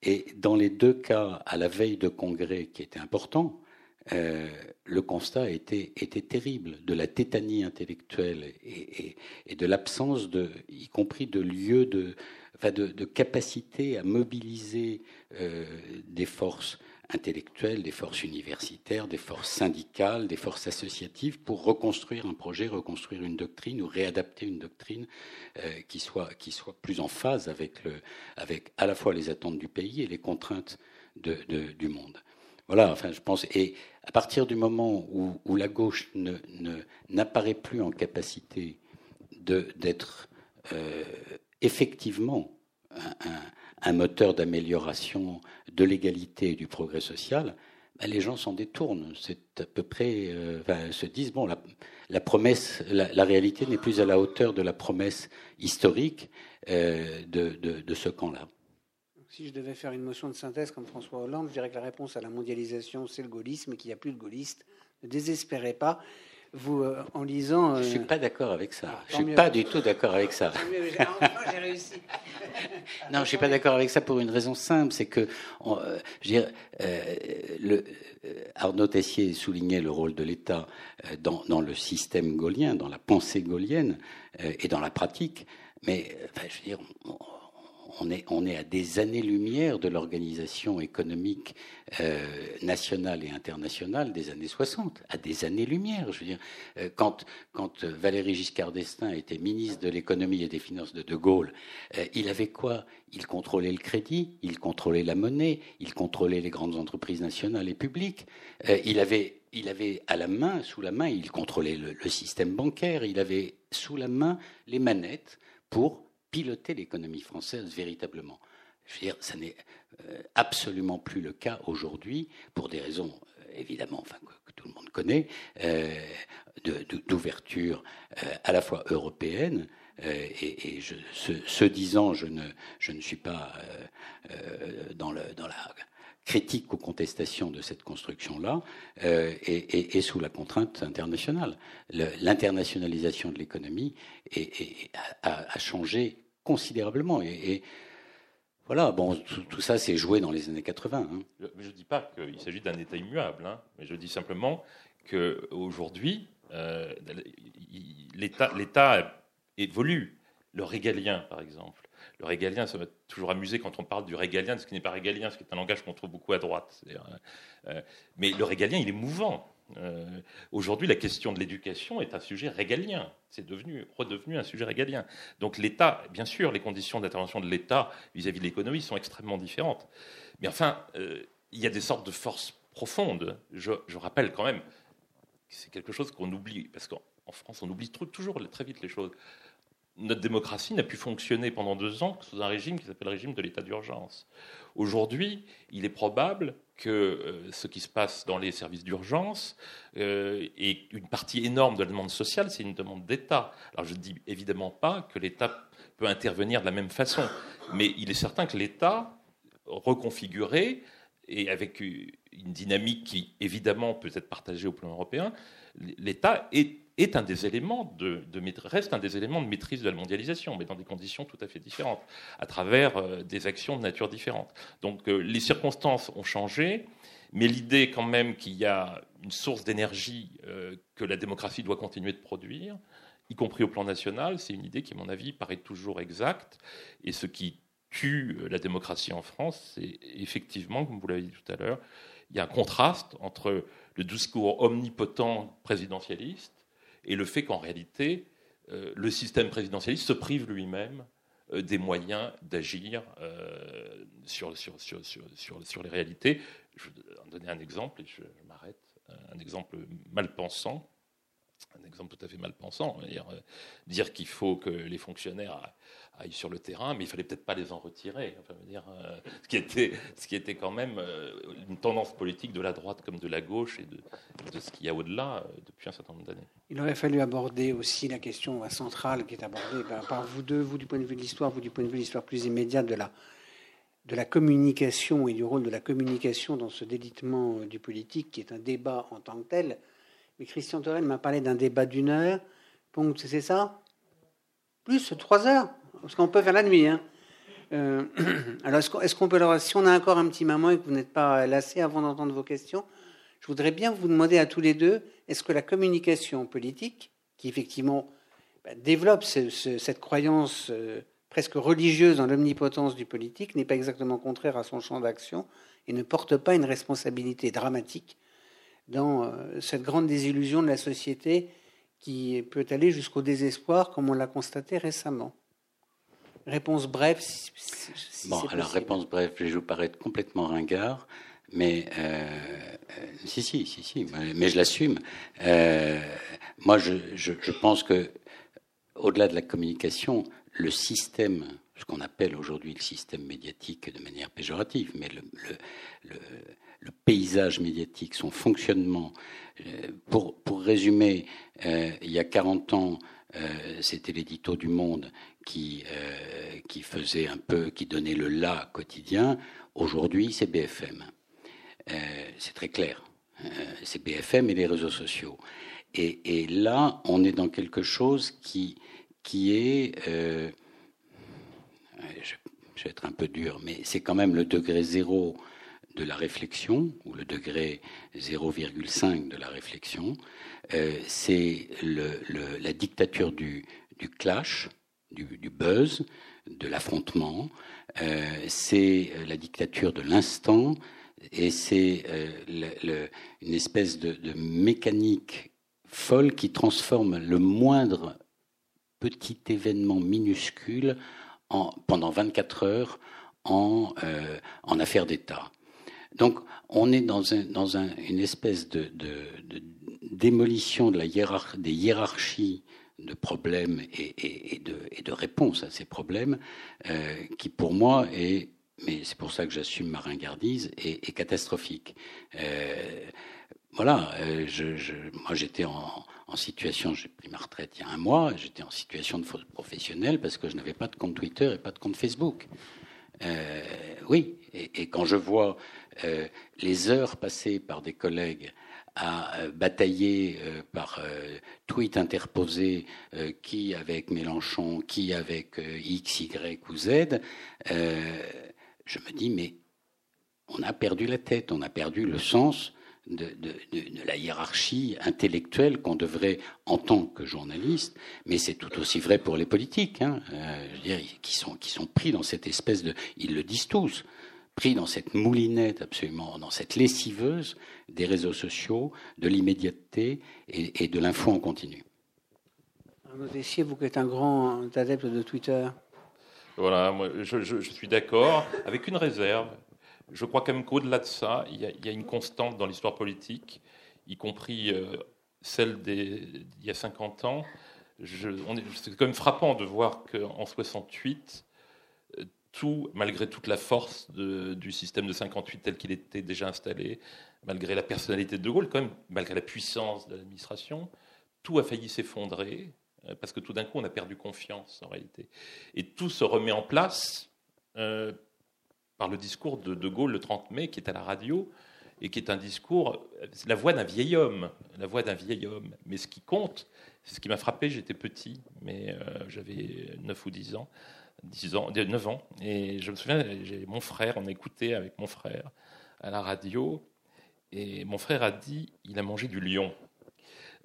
Et dans les deux cas, à la veille de congrès qui était important, euh, le constat était, était, terrible de la tétanie intellectuelle et, de l'absence, y compris de lieux de, de, capacité à mobiliser euh, des forces intellectuelles, des forces universitaires, des forces syndicales, des forces associatives pour reconstruire un projet, reconstruire une doctrine ou réadapter une doctrine euh, qui, soit, plus en phase avec, à la fois les attentes du pays et les contraintes de, du monde. Voilà, enfin, je pense. Et à partir du moment où, la gauche n'apparaît plus en capacité d'être euh, effectivement un, moteur d'amélioration de l'égalité et du progrès social, ben, les gens s'en détournent. C'est à peu près, euh, se disent bon, la, promesse, la, réalité n'est plus à la hauteur de la promesse historique euh, de, ce camp-là. Si je devais faire une motion de synthèse comme François Hollande, je dirais que la réponse à la mondialisation, c'est le gaullisme et qu'il n'y a plus de gaullistes. Ne désespérez pas vous, euh, en lisant. Je ne suis pas d'accord avec ça. Ah, je ne suis pas du tout d'accord avec ça. j'ai réussi. non, je ne suis pas d'accord avec ça pour une raison simple, c'est que, euh, je euh, le, Arnaud Tessier soulignait le rôle de l'État dans, dans, le système gaulien, dans la pensée gaulienne et dans la pratique. Mais, enfin, je veux dire, on on est à des années-lumière de l'organisation économique euh, nationale et internationale des années 60, à des années-lumière. Je veux dire, euh, quand, quand Valéry Giscard d'Estaing était ministre de l'économie et des finances de De Gaulle, euh, il avait quoi? Il contrôlait le crédit, il contrôlait la monnaie, il contrôlait les grandes entreprises nationales et publiques. il avait il avait à la main, sous la main, il contrôlait le, système bancaire, il avait sous la main les manettes pour piloter l'économie française véritablement. Je veux dire, ça n'est euh, absolument plus le cas aujourd'hui, pour des raisons euh, évidemment que, tout le monde connaît, euh, d'ouverture à la fois européenne, et, ce, disant, je ne, suis pas dans, la critique ou contestation de cette construction-là et, sous la contrainte internationale. L'internationalisation de l'économie a, changé considérablement. Et, voilà, bon, tout, ça s'est joué dans les années 80. Hein. Je ne dis pas qu'il s'agit d'un État immuable, hein, mais je dis simplement qu'aujourd'hui, euh, l'État évolue. Le régalien, par exemple, le régalien, ça m'a toujours amusé quand on parle du régalien, de ce qui n'est pas régalien, ce qui est un langage qu'on trouve beaucoup à droite. Euh, euh, mais le régalien, il est mouvant. Euh, aujourd'hui, la question de l'éducation est un sujet régalien. C'est devenu, redevenu un sujet régalien. Donc l'État, bien sûr, les conditions d'intervention de l'État vis-à-vis de l'économie sont extrêmement différentes. Mais enfin, il y a des sortes de forces profondes. Je, rappelle quand même que c'est quelque chose qu'on oublie, parce qu'en France, on oublie toujours très vite les choses notre démocratie n'a pu fonctionner pendant deux ans sous un régime qui s'appelle le régime de l'état d'urgence. Aujourd'hui, il est probable que euh, ce qui se passe dans les services d'urgence euh, est une partie énorme de la demande sociale, c'est une demande d'État. Alors je ne dis évidemment pas que l'État peut intervenir de la même façon, mais il est certain que l'État reconfiguré et avec une dynamique qui évidemment peut être partagée au plan européen, l'État est est un des éléments de, reste un des éléments de maîtrise de la mondialisation, mais dans des conditions tout à fait différentes, à travers euh, des actions de nature différente. Donc euh, les circonstances ont changé, mais l'idée quand même qu'il y a une source d'énergie euh, que la démocratie doit continuer de produire, y compris au plan national, c'est une idée qui, à mon avis, paraît toujours exacte. Et ce qui tue la démocratie en France, c'est effectivement, comme vous l'avez dit tout à l'heure, il y a un contraste entre le discours omnipotent présidentialiste et le fait qu'en réalité, euh, le système présidentialiste se prive lui-même euh, des moyens d'agir euh, sur, sur, sur, sur, les réalités. Je vais en donner un exemple et je, m'arrête. Un exemple mal pensant un exemple tout à fait mal pensant. Dire, dire qu'il faut que les fonctionnaires aillent sur le terrain, mais il fallait peut-être pas les en retirer. Enfin, dire, euh, ce, qui était, ce qui était quand même euh, une tendance politique de la droite comme de la gauche et de, ce qu'il y a au-delà euh, depuis un certain nombre d'années. Il aurait fallu aborder aussi la question centrale qui est abordée par, vous deux, vous du point de vue de l'histoire, vous du point de vue de l'histoire plus immédiate de la, de la communication et du rôle de la communication dans ce délitement du politique qui est un débat en tant que tel. Mais Christian Torel m'a parlé d'un débat d'une heure. C'est ça? Plus, trois heures? Parce qu'on peut faire la nuit. Hein. Euh, alors, est-ce qu'on peut leur, si on a encore un petit moment et que vous n'êtes pas lassé avant d'entendre vos questions, je voudrais bien vous demander à tous les deux, est-ce que la communication politique, qui effectivement bah, développe cette croyance euh, presque religieuse dans l'omnipotence du politique, n'est pas exactement contraire à son champ d'action et ne porte pas une responsabilité dramatique dans euh, cette grande désillusion de la société qui peut aller jusqu'au désespoir, comme on l'a constaté récemment? Réponse brève. bon, alors réponse brève, je vais vous paraître complètement ringard, mais euh, euh, si, si, si, si, mais je l'assume. Euh, moi, je, je, je, pense que, au-delà de la communication, le système, ce qu'on appelle aujourd'hui le système médiatique de manière péjorative, mais le, le, le, le paysage médiatique, son fonctionnement, pour, pour résumer, il y a 40 ans, c'était l'édito du Monde qui, euh, qui faisait un peu, qui donnait le là quotidien. Aujourd'hui, c'est BFM. Euh, c'est très clair. Euh, c'est BFM et les réseaux sociaux. Et, là, on est dans quelque chose qui, qui est, je, vais être un peu dur, mais c'est quand même le degré zéro de la réflexion, ou le degré 0,5 de la réflexion. c'est le, le, la dictature du, clash, du, buzz, de l'affrontement. Euh, c'est euh, la dictature de l'instant et c'est euh, une espèce de, mécanique folle qui transforme le moindre petit événement minuscule en, pendant 24 heures en, en affaire d'État. Donc on est dans, un, dans un, une espèce de, démolition des hiérarchies de problèmes et, de, réponses à ces problèmes, euh, qui pour moi est, mais c'est pour ça que j'assume ma ringardise, est, catastrophique. Euh, voilà, euh, moi j'étais en, situation, j'ai pris ma retraite il y a un mois, j'étais en situation de faute professionnelle parce que je n'avais pas de compte Twitter et pas de compte Facebook. Oui, et, quand je vois les heures passées par des collègues à euh, batailler euh, par euh, tweet interposé qui avec Mélenchon, qui avec X, Y ou Z, je me dis mais on a perdu la tête, on a perdu le sens de, la hiérarchie intellectuelle qu'on devrait, en tant que journaliste, mais c'est tout aussi vrai pour les politiques, hein, qui sont pris dans cette espèce de, ils le disent tous, pris dans cette moulinette absolument, dans cette lessiveuse des réseaux sociaux, de l'immédiateté et, de l'info en continu. Arnaud Dessier, vous qui êtes un grand adepte de Twitter. Voilà, moi, je, suis d'accord, avec une réserve. Je crois quand même qu'au-delà de ça, il y, a, une constante dans l'histoire politique, y compris euh, celle d'il y a 50 ans, c'est quand même frappant de voir qu'en 68, tout, malgré toute la force du système de 58 tel qu'il était déjà installé, malgré la personnalité de De Gaulle, quand même, malgré la puissance de l'administration, tout a failli s'effondrer euh, parce que tout d'un coup, on a perdu confiance en réalité. Et tout se remet en place euh, par le discours de De Gaulle le 30 mai, qui est à la radio, et qui est un discours, la voix d'un vieil homme, la voix d'un vieil homme. Mais ce qui compte, c'est ce qui m'a frappé, j'étais petit, mais euh, j'avais 9 ou 10 ans, 10 ans, 9 ans, et je me souviens, mon frère, on écoutait avec mon frère à la radio, et mon frère a dit, il a mangé du lion.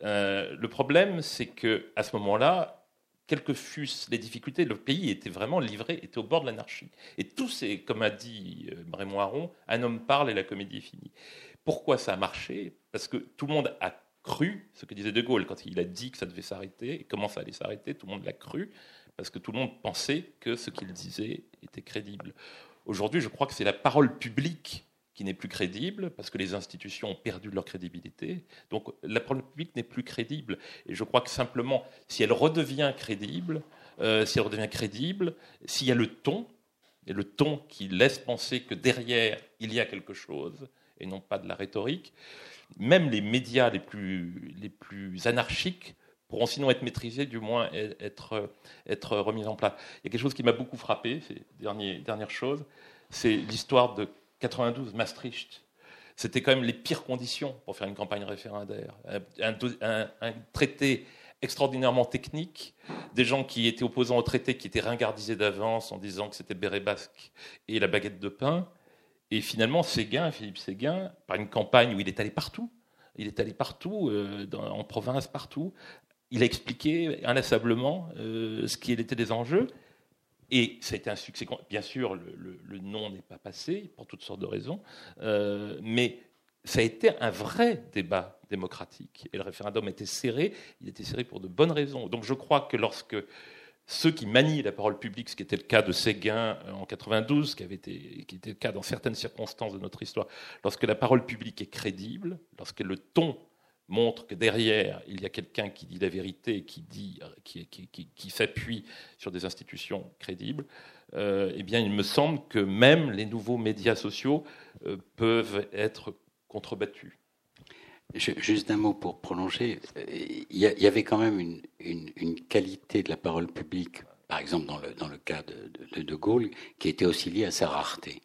Euh, le problème, c'est que à ce moment-là, quelles que fussent les difficultés, le pays était vraiment livré, était au bord de l'anarchie. Et tout c'est, comme a dit euh, Raymond Aron, un homme parle et la comédie est finie. Pourquoi ça a marché? Parce que tout le monde a cru ce que disait De Gaulle quand il a dit que ça devait s'arrêter et comment ça allait s'arrêter. Tout le monde l'a cru parce que tout le monde pensait que ce qu'il disait était crédible. Aujourd'hui, je crois que c'est la parole publique qui n'est plus crédible parce que les institutions ont perdu leur crédibilité. Donc la parole publique n'est plus crédible. Et je crois que simplement, si elle redevient crédible, euh, si elle redevient crédible, s'il y a le ton, et le ton qui laisse penser que derrière il y a quelque chose et non pas de la rhétorique, même les médias les plus, les plus anarchiques pourront sinon être maîtrisés, du moins être, être remis en place. Il y a quelque chose qui m'a beaucoup frappé, c'est dernière, dernière chose, c'est l'histoire de 92, Maastricht, c'était quand même les pires conditions pour faire une campagne référendaire. Un, traité extraordinairement technique, des gens qui étaient opposants au traité, qui étaient ringardisés d'avance en disant que c'était le béret basque et la baguette de pain. Et finalement, Séguin, Philippe Séguin, par une campagne où il est allé partout, il est allé partout, euh, en province, partout, il a expliqué inlassablement euh, ce qui était des enjeux. Et ça a été un succès. Bien sûr, le, nom n'est pas passé pour toutes sortes de raisons, euh, mais ça a été un vrai débat démocratique. Et le référendum était serré, il était serré pour de bonnes raisons. Donc je crois que lorsque ceux qui manient la parole publique, ce qui était le cas de Séguin euh, en 92, qui, avait été, qui était le cas dans certaines circonstances de notre histoire, lorsque la parole publique est crédible, lorsque le ton montre que derrière, il y a quelqu'un qui dit la vérité, qui, s'appuie sur des institutions crédibles, euh, eh bien, il me semble que même les nouveaux médias sociaux euh, peuvent être contrebattus. Juste un mot pour prolonger. Il y, avait quand même une, qualité de la parole publique, par exemple dans le, cas de, de, Gaulle, qui était aussi liée à sa rareté.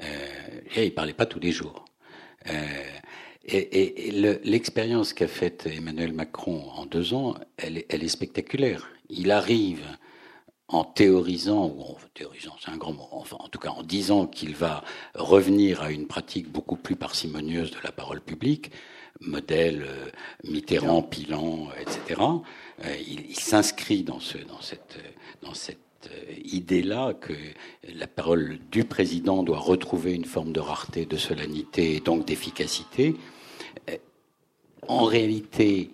Euh, il ne parlait pas tous les jours. Et, l'expérience qu'a faite Emmanuel Macron en deux ans, elle, est spectaculaire. Il arrive en théorisant, ou en théorisant, c'est un grand mot, enfin, en tout cas en disant qu'il va revenir à une pratique beaucoup plus parcimonieuse de la parole publique, modèle euh, Mitterrand, Pilan, etc. Euh, il, s'inscrit dans, ce, dans cette, dans cette euh, idée-là que la parole du président doit retrouver une forme de rareté, de solennité et donc d'efficacité. Euh, en réalité,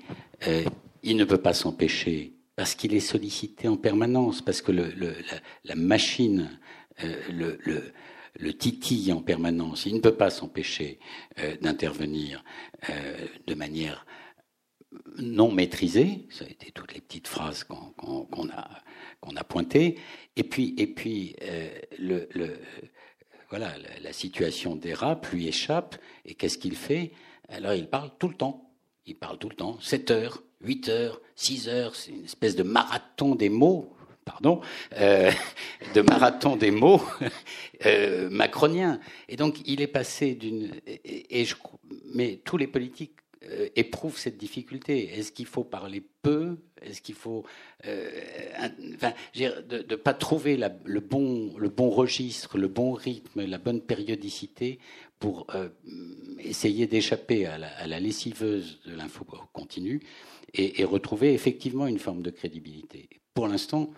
euh, il ne peut pas s'empêcher parce qu'il est sollicité en permanence, parce que la, machine le, le, titille en permanence. Il ne peut pas s'empêcher d'intervenir de manière non maîtrisée. Ça a été toutes les petites phrases qu'on a a pointé. Et puis, et puis euh, le, voilà, la, situation dérape, lui échappe. Et qu'est-ce qu'il fait? Alors, il parle tout le temps. Il parle tout le temps. 7 heures, 8 heures, 6 heures. C'est une espèce de marathon des mots. Pardon, euh, de marathon des mots euh, macroniens. Et donc, il est passé d'une. Et, mais tous les politiques euh, éprouve cette difficulté. Est-ce qu'il faut parler peu? Est-ce qu'il faut, euh, enfin, de ne pas trouver le bon le bon registre, le bon rythme, la bonne périodicité pour euh, essayer d'échapper à, la, lessiveuse de l'info continue et, retrouver effectivement une forme de crédibilité. Pour l'instant,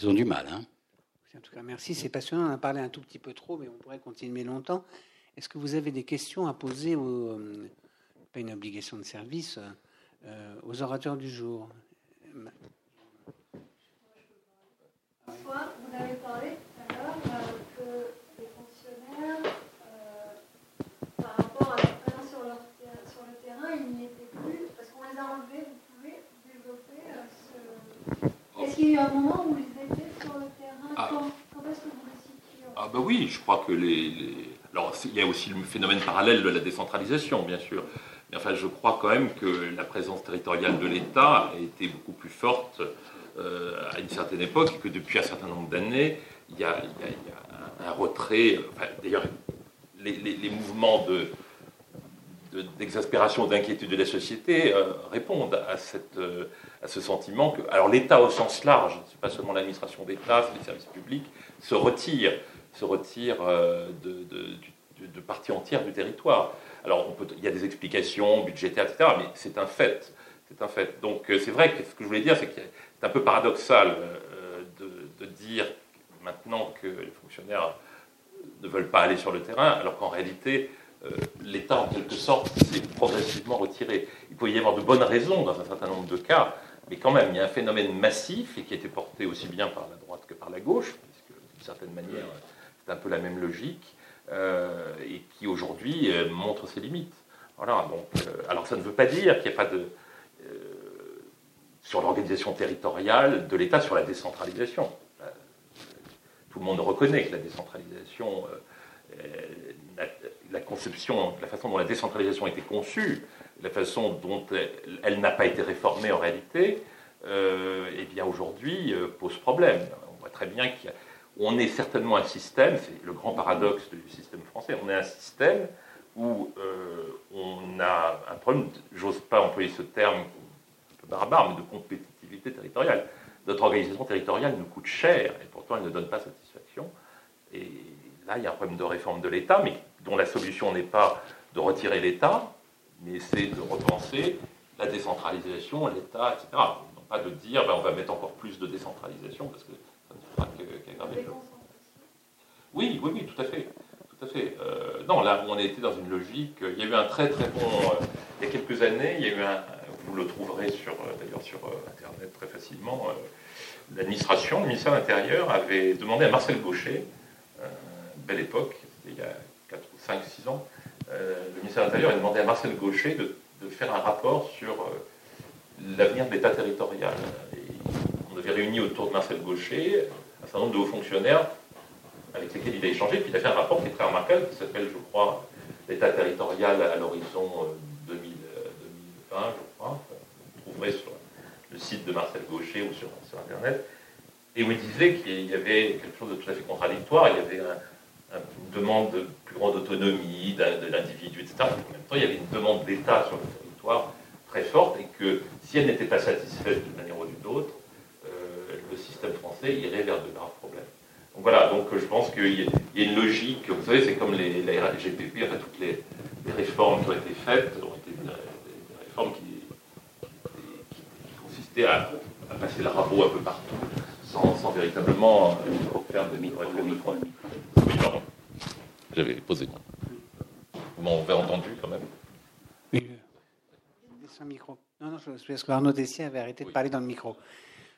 ils ont du mal. Hein. En tout cas, merci, c'est passionnant. On a parlé un tout petit peu trop, mais on pourrait continuer longtemps. Est-ce que vous avez des questions à poser aux, pas une obligation de service euh, aux orateurs du jour. vous avez parlé tout à l'heure euh, que les fonctionnaires, euh, par rapport à l'expérience sur, sur, le terrain, ils n'y étaient plus, parce qu'on les a enlevés, vous pouvez développer Est-ce qu'il y a eu un moment où ils étaient sur le terrain Ah. Quand, quand est-ce que vous le situez Ah ben oui, je crois que les, les- Alors il y a aussi le phénomène parallèle de la décentralisation, bien sûr. Mais enfin, je crois quand même que la présence territoriale de l'État a été beaucoup plus forte euh, à une certaine époque et que depuis un certain nombre d'années, il y a, un, retrait. D'ailleurs, les, mouvements de de- d'exaspération, d'inquiétude de la société euh, répondent euh, à ce sentiment que, alors l'État au sens large, c'est pas seulement l'administration d'État, c'est les services publics, se retire, se retire de, du- de parties entières du territoire. Alors on peut, il y a des explications budgétaires, etc., mais c'est un fait. C'est un fait. Donc euh, c'est vrai que ce que je voulais dire, c'est que c'est un peu paradoxal euh, de, de dire maintenant que les fonctionnaires ne veulent pas aller sur le terrain, alors qu'en réalité, euh, l'État, en quelque sorte, s'est progressivement retiré. Il peut y avoir de bonnes raisons dans un certain nombre de cas, mais quand même, il y a un phénomène massif et qui a été porté aussi bien par la droite que par la gauche, puisque d'une certaine manière, c'est un peu la même logique, euh, et qui aujourd'hui euh, montre ses limites. Voilà, donc, euh, alors ça ne veut pas dire qu'il n'y a pas de. euh, sur l'organisation territoriale de l'État, sur la décentralisation. Euh, Tout le monde reconnaît que la décentralisation, euh, euh, la, conception, la façon dont la décentralisation a été conçue, la façon dont elle, n'a pas été réformée en réalité, euh, eh bien aujourd'hui euh, pose problème. On voit très bien qu'on est certainement un système, c'est le grand paradoxe du système français, on est un système où euh, on a un problème, j'ose pas employer ce terme un peu barbare, mais de compétitivité territoriale. Notre organisation territoriale nous coûte cher et pourtant elle ne donne pas satisfaction. Et là, il y a un problème de réforme de l'État, mais dont la solution n'est pas de retirer l'État, mais c'est de repenser la décentralisation, l'État, etc. Non pas de dire ben, on va mettre encore plus de décentralisation parce que ça ne fera que- problème. Oui, oui, oui, tout à fait. Tout à fait. Euh, non, là, on était dans une logique. Il y a eu un très très bon. euh, il y a quelques années, il y a eu un. Vous le trouverez sur, euh, d'ailleurs sur euh, Internet très facilement. euh, L'administration, le ministère de l'Intérieur avait demandé à Marcel Gaucher, euh, belle époque, il y a 4 ou 5, 6 ans, euh, le ministère de l'Intérieur a demandé à Marcel Gaucher de, faire un rapport sur euh, l'avenir de l'État territorial. On avait réuni autour de Marcel Gaucher certain nombre de hauts fonctionnaires avec lesquels il a échangé, puis il a fait un rapport qui est très remarquable, qui s'appelle, je crois, l'État territorial à l'horizon euh, 2000, euh, 2020, je crois. Vous trouverez sur le site de Marcel Gaucher ou sur, Internet, et où il disait qu'il y avait quelque chose de tout à fait contradictoire, il y avait un- un- une demande de plus grande autonomie de l'individu, etc. En même temps, il y avait une demande d'État sur le territoire très forte, et que si elle n'était pas satisfaite d'une manière ou d'une autre, euh, système français irait vers de graves problèmes. Donc voilà, donc euh, je pense qu'il y, a- il y a une logique, vous savez, c'est comme les, la RGPP, enfin toutes les, les réformes qui ont été faites ont été des, des réformes qui, qui- qui consistaient à, à passer le rabot un peu partout, sans, sans véritablement euh, faire de micro le micro. Oui, pardon. J'avais posé. Vous m'avez entendu quand même Oui. Sans micro. Non, non, je parce que Arnaud Tessier avait arrêté de parler dans le micro.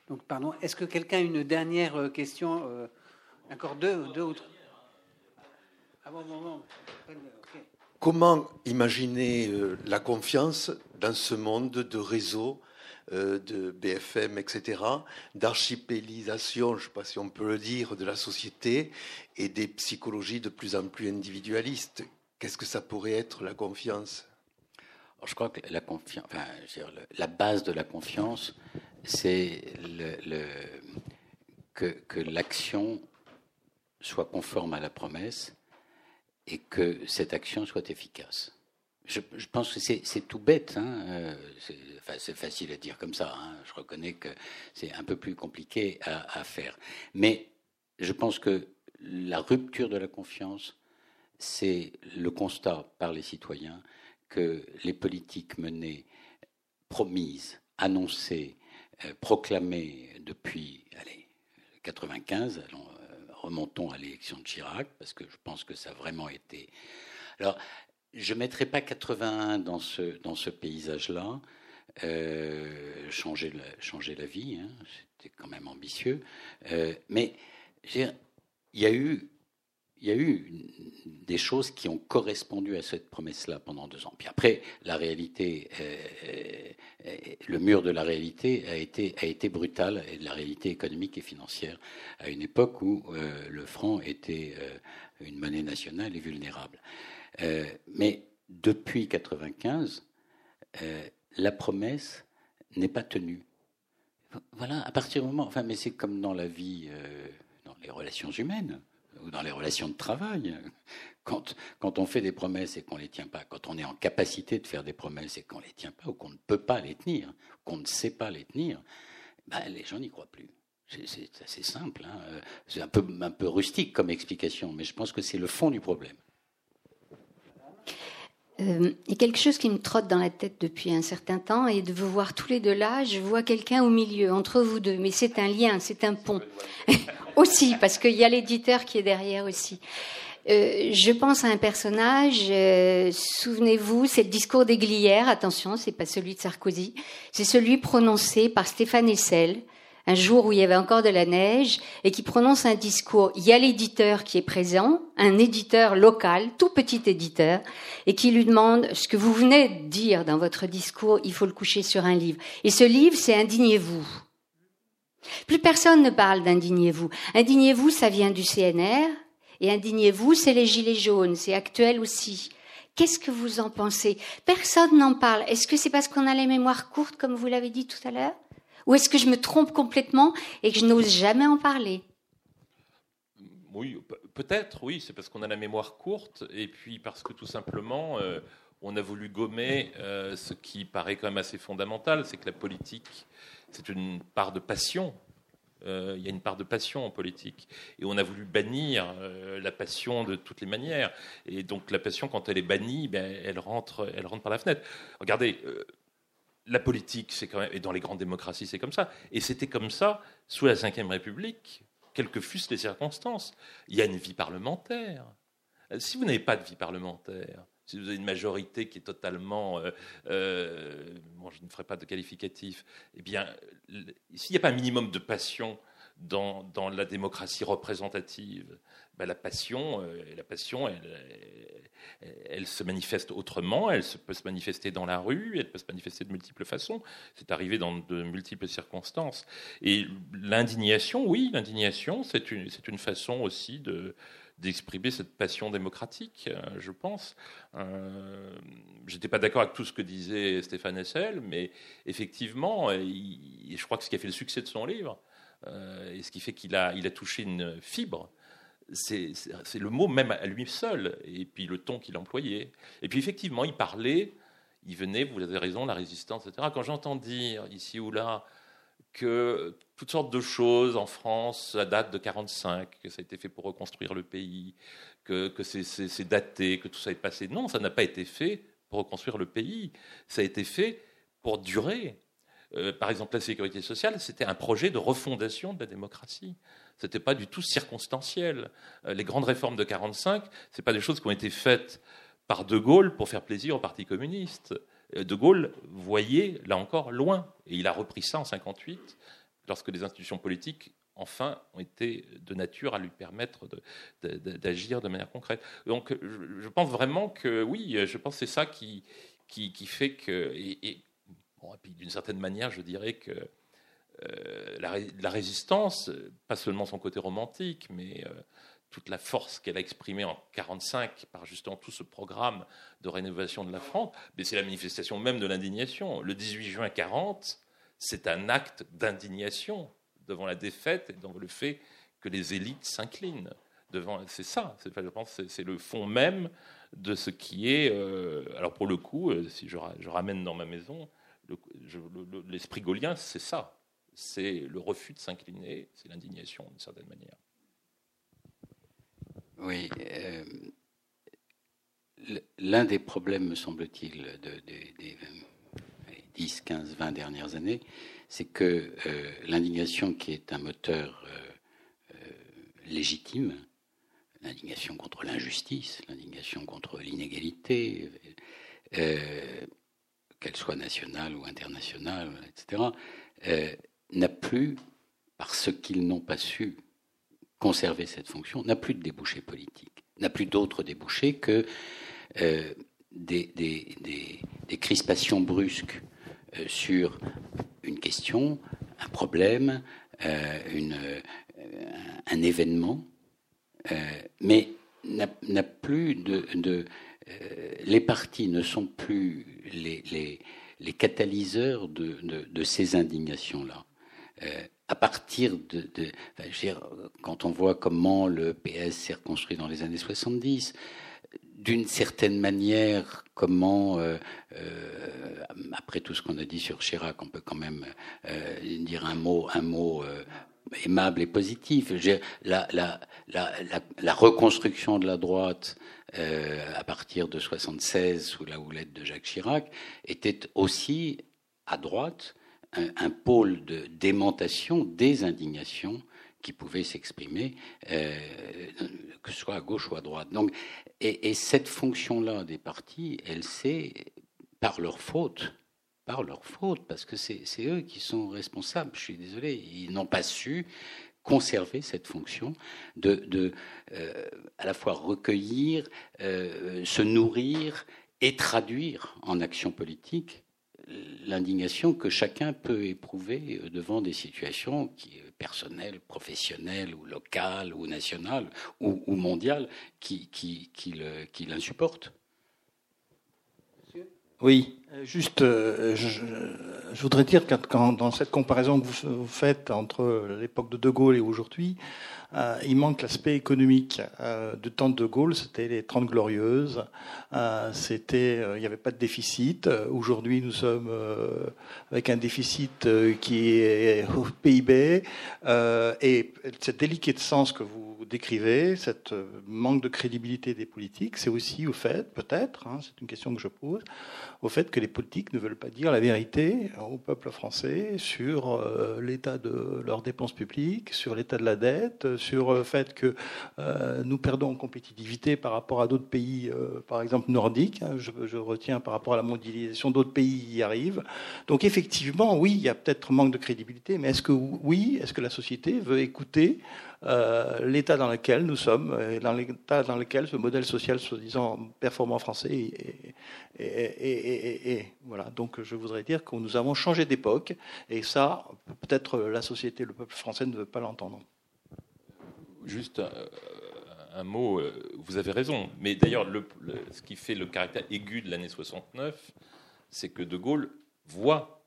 Donc, pardon. Est-ce que quelqu'un a une dernière euh, question euh, Encore deux, deux ou trois? Ah bon, bon, bon. Ok. Comment imaginer euh, la confiance dans ce monde de réseaux, euh, de BFM, etc., d'archipélisation, je ne sais pas si on peut le dire, de la société et des psychologies de plus en plus individualistes? Qu'est-ce que ça pourrait être la confiance? Alors, je crois que la confiance, enfin, je veux dire, le- la base de la confiance, c'est que, l'action soit conforme à la promesse et que cette action soit efficace. Je, pense que c'est tout bête, hein, euh, c'est facile à dire comme ça. hein, je reconnais que c'est un peu plus compliqué à faire, mais je pense que la rupture de la confiance, c'est le constat par les citoyens que les politiques menées, promises, annoncées, euh, proclamées depuis allez, 95, allons, euh, remontons à l'élection de Chirac, parce que je pense que ça a vraiment été. Alors, je ne mettrai pas 81 dans ce, dans ce paysage-là. Euh, changer, la, changer la vie, hein, c'était quand même ambitieux. Mais il y a eu y a eu des choses qui ont correspondu à cette promesse-là pendant deux ans. Puis après, la réalité, euh, euh, le mur de la réalité a été, brutal, et de la réalité économique et financière, à une époque où euh, le franc était une monnaie nationale et vulnérable. Mais depuis 1995, la promesse n'est pas tenue. Voilà, à partir du moment, enfin, mais c'est comme dans la vie, dans les relations humaines ou dans les relations de travail. Quand, quand on fait des promesses et qu'on ne les tient pas, quand on est en capacité de faire des promesses et qu'on ne les tient pas, ou qu'on ne peut pas les tenir, qu'on ne sait pas les tenir, ben, les gens n'y croient plus. C'est assez simple. Hein. C'est un peu, un peu rustique comme explication, mais je pense que c'est le fond du problème. Euh, a quelque chose qui me trotte dans la tête depuis un certain temps, et de vous voir tous les deux là, je vois quelqu'un au milieu, entre vous deux, mais c'est un lien, c'est un pont. aussi, parce qu'il y a l'éditeur qui est derrière aussi. Euh, je pense à un personnage, euh, souvenez-vous, c'est le discours d'Aiguilière, attention, c'est pas celui de Sarkozy, c'est celui prononcé par Stéphane Hessel, un jour où il y avait encore de la neige, et qui prononce un discours. Il y a l'éditeur qui est présent, un éditeur local, tout petit éditeur, et qui lui demande ce que vous venez de dire dans votre discours, il faut le coucher sur un livre. Et ce livre, c'est Indignez-vous. Plus personne ne parle d'indignez-vous. Indignez-vous, ça vient du CNR, et indignez-vous, c'est les gilets jaunes, c'est actuel aussi. Qu'est-ce que vous en pensez? Personne n'en parle. Est-ce que c'est parce qu'on a les mémoires courtes, comme vous l'avez dit tout à l'heure? Ou est-ce que je me trompe complètement et que je n'ose jamais en parler? Oui, peut-être, oui. C'est parce qu'on a la mémoire courte et puis parce que tout simplement, euh, on a voulu gommer euh, ce qui paraît quand même assez fondamental, c'est que la politique, c'est une part de passion. Euh, il y a une part de passion en politique. Et on a voulu bannir la passion de toutes les manières. Et donc la passion, quand elle est bannie, ben, elle, rentre, par la fenêtre. Regardez, la politique, c'est quand même, et dans les grandes démocraties, c'est comme ça. Et c'était comme ça sous la Ve République, quelles que fussent les circonstances. Il y a une vie parlementaire. Si vous n'avez pas de vie parlementaire, si vous avez une majorité qui est totalement, euh, euh, je ne ferai pas de qualificatif, eh bien, s'il n'y a pas un minimum de passion dans, la démocratie représentative, ben la passion, euh, la passion, elle, se manifeste autrement. Elle peut se manifester dans la rue, elle peut se manifester de multiples façons. C'est arrivé dans de multiples circonstances. Et l'indignation, oui, l'indignation, c'est une, c'est une façon aussi de d'exprimer cette passion démocratique, euh, je pense. Euh, je n'étais pas d'accord avec tout ce que disait Stéphane Hessel, mais effectivement, je crois que ce qui a fait le succès de son livre, et ce qui fait qu'il a, il a touché une fibre, c'est le mot même à lui seul, et puis le ton qu'il employait. Et puis effectivement, il parlait, il venait, vous avez raison, la résistance, etc. Quand j'entends dire ici ou là que toutes sortes de choses en France, à date de 45, que ça a été fait pour reconstruire le pays, que, c'est daté, que tout ça est passé. Non, ça n'a pas été fait pour reconstruire le pays. Ça a été fait pour durer. Euh, par exemple, la sécurité sociale, c'était un projet de refondation de la démocratie. Ce n'était pas du tout circonstanciel. Euh, les grandes réformes de 45, ce pas des choses qui ont été faites par De Gaulle pour faire plaisir au Parti communiste. Euh, de Gaulle voyait, là encore, loin. Et il a repris ça en 58, lorsque les institutions politiques, enfin, ont été de nature à lui permettre d'agir de, manière concrète. Donc, je, pense vraiment que, oui, je pense que c'est ça qui, qui, fait que. Et, puis, d'une certaine manière, je dirais que. Euh, la, résistance, pas seulement son côté romantique, mais euh, toute la force qu'elle a exprimée en 1945 par justement tout ce programme de rénovation de la France, mais c'est la manifestation même de l'indignation. Le 18 juin 40, c'est un acte d'indignation devant la défaite et devant le fait que les élites s'inclinent. Devant, c'est ça. je pense, c'est le fond même de ce qui est. Euh, alors pour le coup, si je, ramène dans ma maison, l'esprit gaulien, c'est ça. C'est le refus de s'incliner, c'est l'indignation d'une certaine manière. Oui. Euh, l'un des problèmes, me semble-t-il, des 10, 15, 20 dernières années, c'est que euh, l'indignation, qui est un moteur euh, légitime, l'indignation contre l'injustice, l'indignation contre l'inégalité, qu'elle soit nationale ou internationale, etc., n'a plus, parce qu'ils n'ont pas su conserver cette fonction, n'a plus de débouché politique, n'a plus d'autres débouchés que euh, des, crispations brusques sur une question, un problème, un événement, mais n'a plus de, les partis ne sont plus les, catalyseurs de, ces indignations-là. À partir de, quand on voit comment le PS s'est reconstruit dans les années 70, d'une certaine manière, comment, euh, euh, après tout ce qu'on a dit sur Chirac, on peut quand même euh, dire un mot, un mot aimable et positif. La, reconstruction de la droite à partir de 76 sous la houlette de Jacques Chirac était aussi à droite un, pôle de démentation des indignations qui pouvaient s'exprimer, euh, que ce soit à gauche ou à droite. Donc, et, cette fonction-là des partis, elle s'est, par leur faute, par leur faute, parce que c'est eux qui sont responsables, je suis désolé, ils n'ont pas su conserver cette fonction de, euh, à la fois recueillir, euh, se nourrir et traduire en action politique l'indignation que chacun peut éprouver euh, devant des situations qui, personnelles, professionnelles ou locales ou nationales ou, mondiales qui, qui, qui l'insupportent. Oui, juste, euh, je, voudrais dire que dans cette comparaison que vous faites entre l'époque de De Gaulle et aujourd'hui, euh, il manque l'aspect économique. Euh, du temps de Gaulle, c'était les 30 glorieuses, c'était, il n'y avait pas de déficit. Aujourd'hui, nous sommes avec un déficit qui est au PIB et cette déliquescence que vous décrivez, cette manque de crédibilité des politiques, c'est aussi au fait, peut-être, hein, c'est une question que je pose, au fait que les politiques ne veulent pas dire la vérité au peuple français sur euh, l'état de leurs dépenses publiques, sur l'état de la dette, sur le fait que euh, nous perdons en compétitivité par rapport à d'autres pays, euh, par exemple nordiques. Hein, je, retiens par rapport à la mondialisation, d'autres pays y arrivent. Donc effectivement, oui, il y a peut-être manque de crédibilité, mais est-ce que oui, est-ce que la société veut écouter euh, l'état dans lequel nous sommes, et dans l'état dans lequel ce modèle social soi-disant performant français est, voilà. Donc je voudrais dire que nous avons changé d'époque, et ça, peut-être la société, le peuple français ne veut pas l'entendre. Juste un, mot, euh, vous avez raison, mais d'ailleurs, ce qui fait le caractère aigu de l'année 69, c'est que De Gaulle voit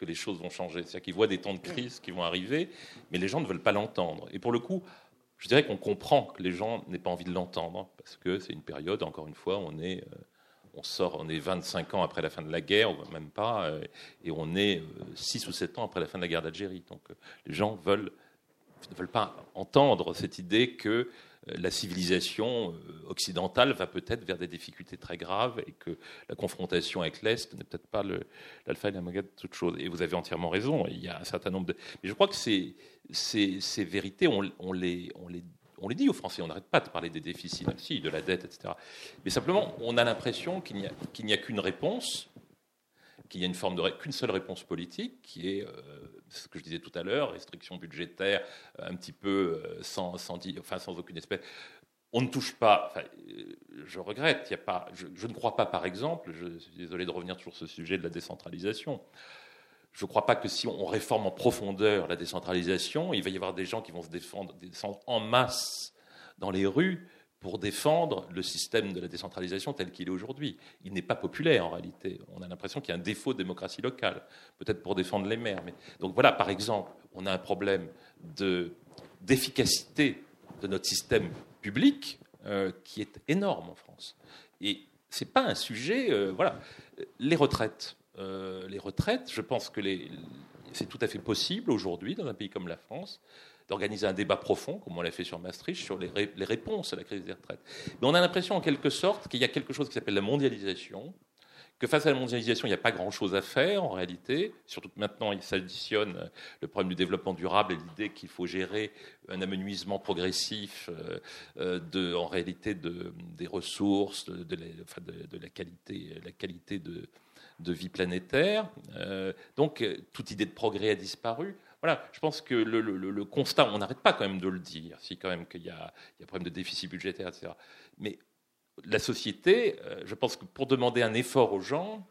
que les choses vont changer. C'est-à-dire qu'ils voient des temps de crise qui vont arriver, mais les gens ne veulent pas l'entendre. Et pour le coup, je dirais qu'on comprend que les gens n'aient pas envie de l'entendre, parce que c'est une période, encore une fois, on est, euh, on sort, on est 25 ans après la fin de la guerre, même pas, euh, et on est 6 euh, ou 7 ans après la fin de la guerre d'Algérie. Donc les gens veulent, ne veulent pas entendre cette idée que euh, la civilisation euh, occidentale va peut-être vers des difficultés très graves et que la confrontation avec l'Est n'est peut-être pas l'alpha et l'oméga de toute chose. Et vous avez entièrement raison, il y a un certain nombre de... Mais je crois que ces, vérités, on, les, dit aux Français, on n'arrête pas de parler des déficits, si, de la dette, etc. Mais simplement, on a l'impression qu'il n'y a qu'une réponse, qu'il y a une forme de qu'une seule réponse politique, qui est euh, ce que je disais tout à l'heure, restriction budgétaire, euh, un petit peu euh, sans, sans, enfin, sans aucune espèce. On ne touche pas. je regrette. Y a pas. Je, ne crois pas, par exemple. Je suis désolé de revenir sur ce sujet de la décentralisation. Je ne crois pas que si on réforme en profondeur la décentralisation, il va y avoir des gens qui vont se défendre, descendre en masse dans les rues pour défendre le système de la décentralisation tel qu'il est aujourd'hui. Il n'est pas populaire en réalité. On a l'impression qu'il y a un défaut de démocratie locale, peut-être pour défendre les maires. Donc voilà, par exemple, on a un problème d'efficacité de, notre système public euh, qui est énorme en France. Et ce n'est pas un sujet. Euh, voilà. Les retraites. Euh, les retraites, je pense que c'est tout à fait possible aujourd'hui dans un pays comme la France d'organiser un débat profond, comme on l'a fait sur Maastricht, sur les, réponses à la crise des retraites. Mais on a l'impression, en quelque sorte, qu'il y a quelque chose qui s'appelle la mondialisation, que face à la mondialisation, il n'y a pas grand-chose à faire en réalité, surtout que maintenant il s'additionne le problème du développement durable et l'idée qu'il faut gérer un amenuisement progressif euh, euh, en réalité de, des ressources, de, la, qualité, de, vie planétaire. Euh, donc toute idée de progrès a disparu voilà, je pense que le, constat, on n'arrête pas quand même de le dire, si quand même qu'il y, a un problème de déficit budgétaire, etc. Mais la société, euh, je pense que pour demander un effort aux gens,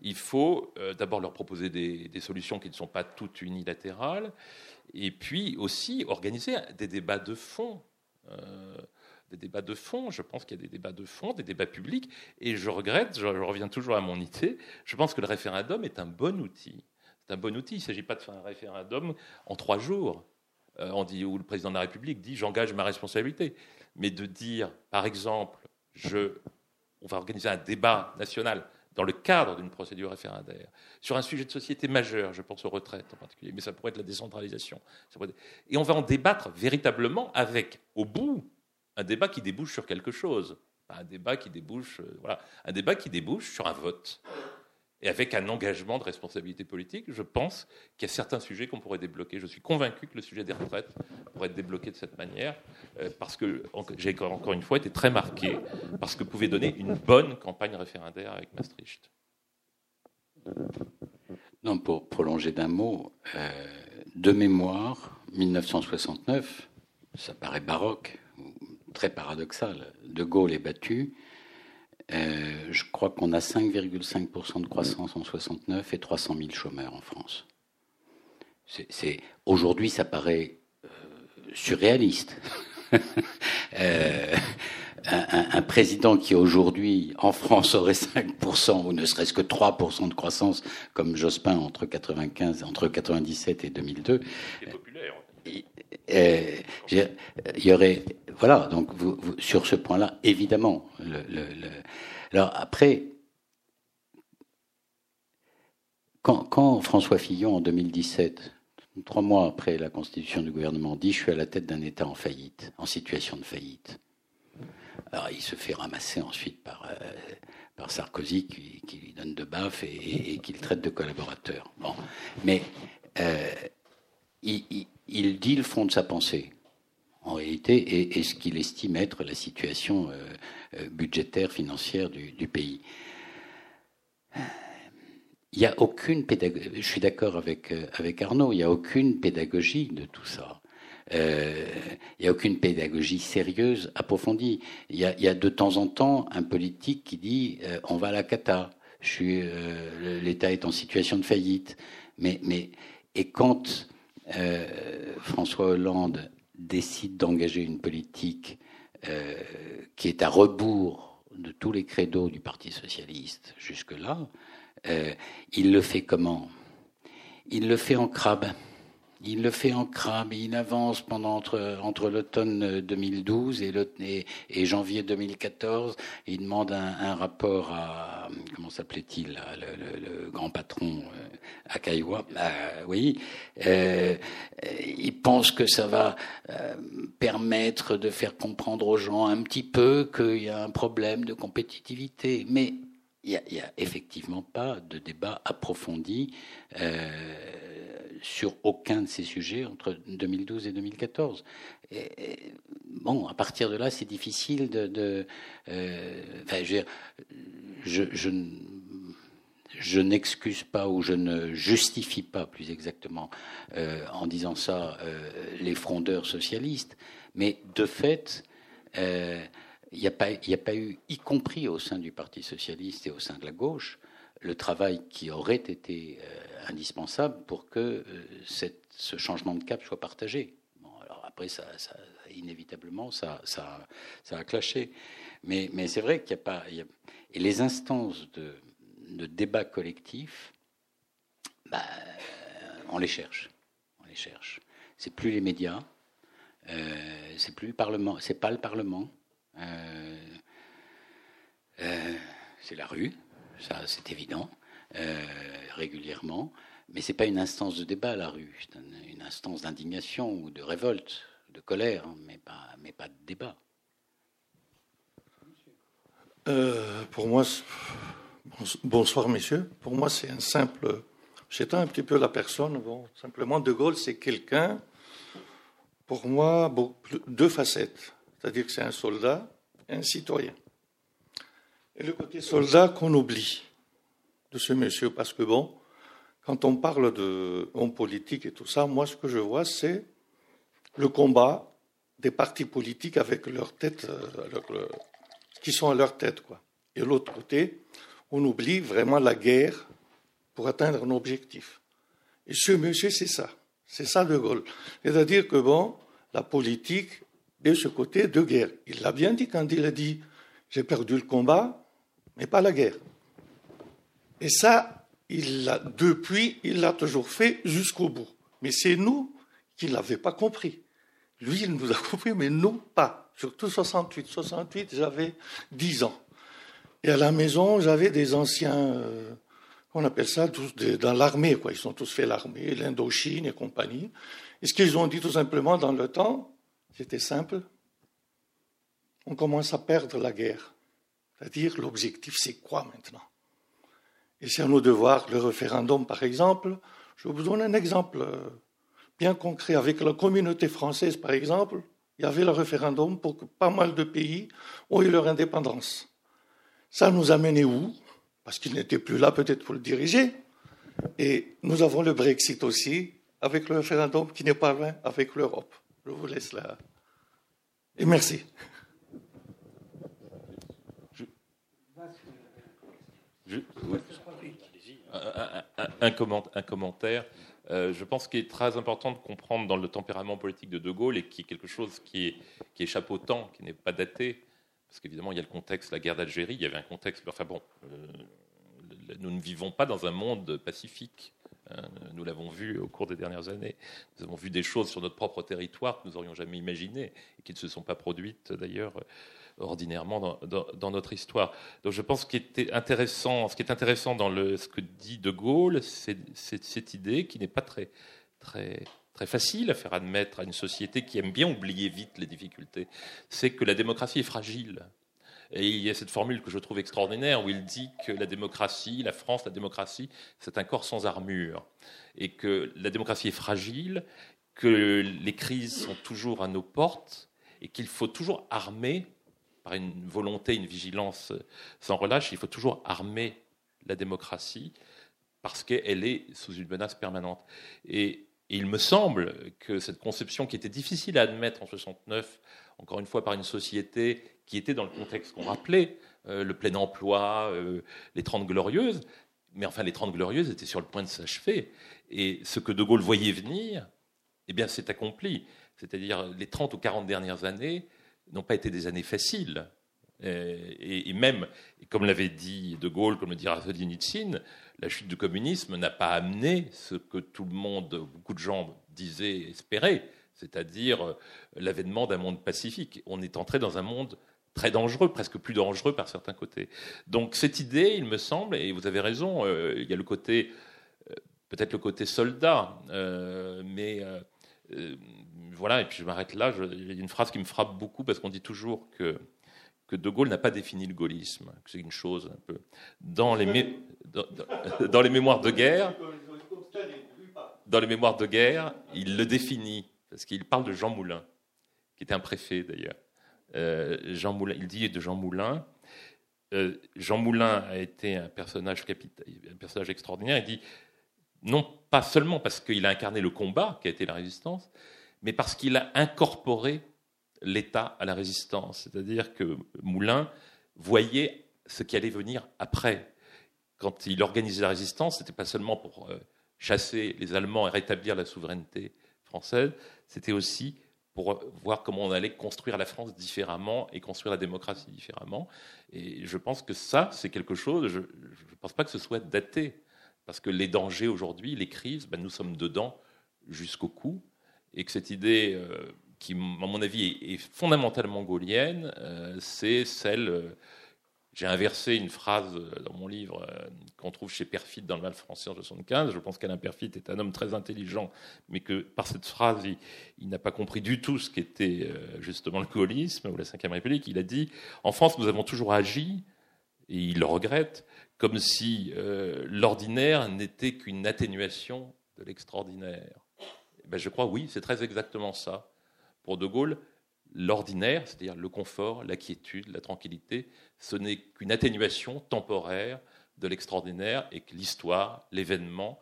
il faut euh, d'abord leur proposer des, solutions qui ne sont pas toutes unilatérales, et puis aussi organiser des débats de fond. Euh, des débats de fond, je pense qu'il y a des débats de fond, des débats publics, et je regrette, je, reviens toujours à mon idée, je pense que le référendum est un bon outil. C'est un bon outil, il ne s'agit pas de faire un référendum en trois jours, euh, où le président de la République dit j'engage ma responsabilité, mais de dire, par exemple, on va organiser un débat national dans le cadre d'une procédure référendaire, sur un sujet de société majeur, je pense aux retraites en particulier, mais ça pourrait être la décentralisation. Et on va en débattre véritablement avec, au bout, un débat qui débouche sur quelque chose. Un débat qui débouche, euh, voilà, un débat qui débouche sur un vote. Et avec un engagement de responsabilité politique, je pense qu'il y a certains sujets qu'on pourrait débloquer. Je suis convaincu que le sujet des retraites pourrait être débloqué de cette manière, euh, parce que j'ai encore une fois été très marqué parce que pouvait donner une bonne campagne référendaire avec Maastricht. Non, pour prolonger d'un mot, euh, de mémoire, 1969, ça paraît baroque, très paradoxal. De Gaulle est battu, euh, je crois qu'on a 5,5% de croissance en 69 et 300 000 chômeurs en France. C'est, aujourd'hui, ça paraît euh, surréaliste. Euh, un, président qui aujourd'hui en France aurait 5% ou ne serait-ce que 3% de croissance, comme Jospin entre 95, entre 97 et 2002. populaire. il y aurait voilà, donc sur ce point-là, évidemment. Alors après, quand, François Fillon, en 2017, trois mois après la constitution du gouvernement, dit Je suis à la tête d'un État en faillite, en situation de faillite, alors il se fait ramasser ensuite par, euh, Sarkozy qui, lui donne de baffes et, qui le traite de collaborateur. Bon. Mais euh, il, il dit le fond de sa pensée en réalité, est, ce qu'il estime être la situation euh, euh, budgétaire, financière du, pays. Il n'y a aucune pédagogie, je suis d'accord avec, euh, avec Arnaud, il n'y a aucune pédagogie de tout ça. il n'y a aucune pédagogie sérieuse, approfondie. Il y, a, de temps en temps un politique qui dit on va à la cata, l'État est en situation de faillite. Mais, mais et quand François Hollande décide d'engager une politique euh, qui est à rebours de tous les credos du Parti socialiste jusque-là, euh, il le fait comment? Il le fait en crabe. Il le fait en crabe, il avance pendant entre, entre l'automne 2012 et, et, janvier 2014. Il demande un, rapport à, comment s'appelait-il, le, grand patron à Caillois. oui, euh, il pense que ça va euh, permettre de faire comprendre aux gens un petit peu qu'il y a un problème de compétitivité. Mais il n'y a, effectivement pas de débat approfondi. Euh, sur aucun de ces sujets entre 2012 et 2014. Et, bon, à partir de là, c'est difficile de. Euh, enfin, je, je, je, je n'excuse pas ou je ne justifie pas, plus exactement, euh, en disant ça, euh, les frondeurs socialistes, mais de fait, il n'y a pas eu, y compris au sein du Parti socialiste et au sein de la gauche, le travail qui aurait été indispensable pour que euh, ce changement de cap soit partagé. Après, ça, ça inévitablement, ça, a clashé. Mais, c'est vrai qu'il n'y a pas. Et les instances de, débat collectif, bah, on les cherche. On les cherche. C'est plus les médias, euh, c'est plus le Parlement, c'est pas le Parlement, euh, euh, c'est la rue, ça c'est évident. Euh, régulièrement, mais ce n'est pas une instance de débat à la rue, c'est une instance d'indignation ou de révolte, de colère, mais pas, mais pas de débat. Euh, pour moi, bonsoir messieurs. Pour moi, c'est un simple. J'étends un petit peu la personne. Simplement, De Gaulle, c'est quelqu'un. Pour moi, deux facettes. C'est-à-dire que c'est un soldat un citoyen. Et le côté soldat qu'on oublie de ce monsieur, parce que bon, quand on parle de hommes politiques et tout ça, moi ce que je vois, c'est le combat des partis politiques avec leur tête, euh, qui sont à leur tête, quoi. Et l'autre côté, on oublie vraiment la guerre pour atteindre un objectif. Et ce monsieur, c'est ça. C'est ça De Gaulle. C'est-à-dire que, bon, la politique est ce côté de guerre. Il l'a bien dit quand il a dit j'ai perdu le combat, mais pas la guerre. Et ça, il l'a, depuis, il l'a toujours fait jusqu'au bout. Mais c'est nous qui ne l'avons pas compris. Lui, il nous a compris, mais nous, pas. Surtout 68. 68, j'avais 10 ans. Et à la maison, j'avais des anciens, euh, on appelle ça tous dans l'armée, quoi. Ils ont tous fait l'armée, l'Indochine et compagnie. Et ce qu'ils ont dit tout simplement dans le temps, c'était simple. On commence à perdre la guerre. C'est-à-dire, l'objectif, c'est quoi maintenant? Et c'est à nous de voir le référendum, par exemple. Je vous donne un exemple euh, bien concret. Avec la communauté française, par exemple, il y avait le référendum pour que pas mal de pays ont eu leur indépendance. Ça nous a mené où? Parce qu'il n'était plus là peut-être pour le diriger. Et nous avons le Brexit aussi, avec le référendum qui n'est pas loin avec l'Europe. Je vous laisse là. Et merci. Un, commentaire. Euh, je pense qu'il est très important de comprendre dans le tempérament politique de De Gaulle et qui est quelque chose qui est, qui échappe au temps, qui n'est pas daté, parce qu'évidemment il y a le contexte, la guerre d'Algérie, il y avait un contexte. Enfin bon, euh, nous ne vivons pas dans un monde pacifique. Hein, nous l'avons vu au cours des dernières années. Nous avons vu des choses sur notre propre territoire que nous n'aurions jamais imaginées et qui ne se sont pas produites d'ailleurs ordinairement dans, notre histoire. Donc je pense était intéressant, ce qui est intéressant dans ce que dit De Gaulle, c'est cette idée qui n'est pas très facile à faire admettre à une société qui aime bien oublier vite les difficultés, c'est que la démocratie est fragile. Et il y a cette formule que je trouve extraordinaire où il dit que la démocratie, la France, la démocratie, c'est un corps sans armure. Et que la démocratie est fragile, que les crises sont toujours à nos portes et qu'il faut toujours armer par une volonté, une vigilance sans relâche, il faut toujours armer la démocratie parce qu'elle est sous une menace permanente. Et, il me semble que cette conception qui était difficile à admettre en 69, encore une fois par une société qui était dans le contexte qu'on rappelait, euh, le plein emploi, euh, les Trente Glorieuses, mais enfin les Trente Glorieuses étaient sur le point de s'achever. Et ce que De Gaulle voyait venir, eh bien c'est accompli. C'est-à-dire les 30 ou 40 dernières années, n'ont pas été des années faciles. Et, même, comme l'avait dit De Gaulle, comme le dira Solzhenitsyn, la chute du communisme n'a pas amené ce que tout le monde, beaucoup de gens disaient, espéraient, c'est-à-dire euh, l'avènement d'un monde pacifique. On est entré dans un monde très dangereux, presque plus dangereux par certains côtés. Donc cette idée, il me semble, et vous avez raison, euh, il y a le côté, euh, peut-être le côté soldat, mais euh, voilà, et puis je m'arrête là. il y a une phrase qui me frappe beaucoup parce qu'on dit toujours que, que De Gaulle n'a pas défini le gaullisme, c'est une chose un peu. Dans les, dans, les mémoires de guerre, dans les mémoires de guerre, il le définit parce qu'il parle de Jean Moulin, qui était un préfet d'ailleurs. Euh, Jean Moulin, il dit de Jean Moulin. Euh, Jean Moulin a été un personnage, un personnage extraordinaire. Il dit non pas seulement parce qu'il a incarné le combat qui a été la résistance, mais parce qu'il a incorporé l'État à la résistance. C'est-à-dire que Moulin voyait ce qui allait venir après. Quand il organisait la résistance, ce n'était pas seulement pour euh, chasser les Allemands et rétablir la souveraineté française, c'était aussi pour voir comment on allait construire la France différemment et construire la démocratie différemment. Et je pense que ça, c'est quelque chose, je ne pense pas que ce soit daté. Parce que les dangers aujourd'hui, les crises, ben, nous sommes dedans jusqu'au cou. Et que cette idée, euh, qui, à mon avis, est, fondamentalement gaulienne, euh, c'est celle. Euh, j'ai inversé une phrase dans mon livre qu'on trouve chez Perfit dans le Mal français en 75. Je pense qu'Alain Perfit est un homme très intelligent, mais que par cette phrase, il, n'a pas compris du tout ce qu'était justement le gaullisme ou la Ve République. Il a dit En France, nous avons toujours agi, et il le regrette, comme si l'ordinaire n'était qu'une atténuation de l'extraordinaire. Ben, je crois, oui, c'est très exactement ça. Pour De Gaulle, l'ordinaire, c'est-à-dire le confort, la quiétude, la tranquillité, ce n'est qu'une atténuation temporaire de l'extraordinaire et que l'histoire, l'événement,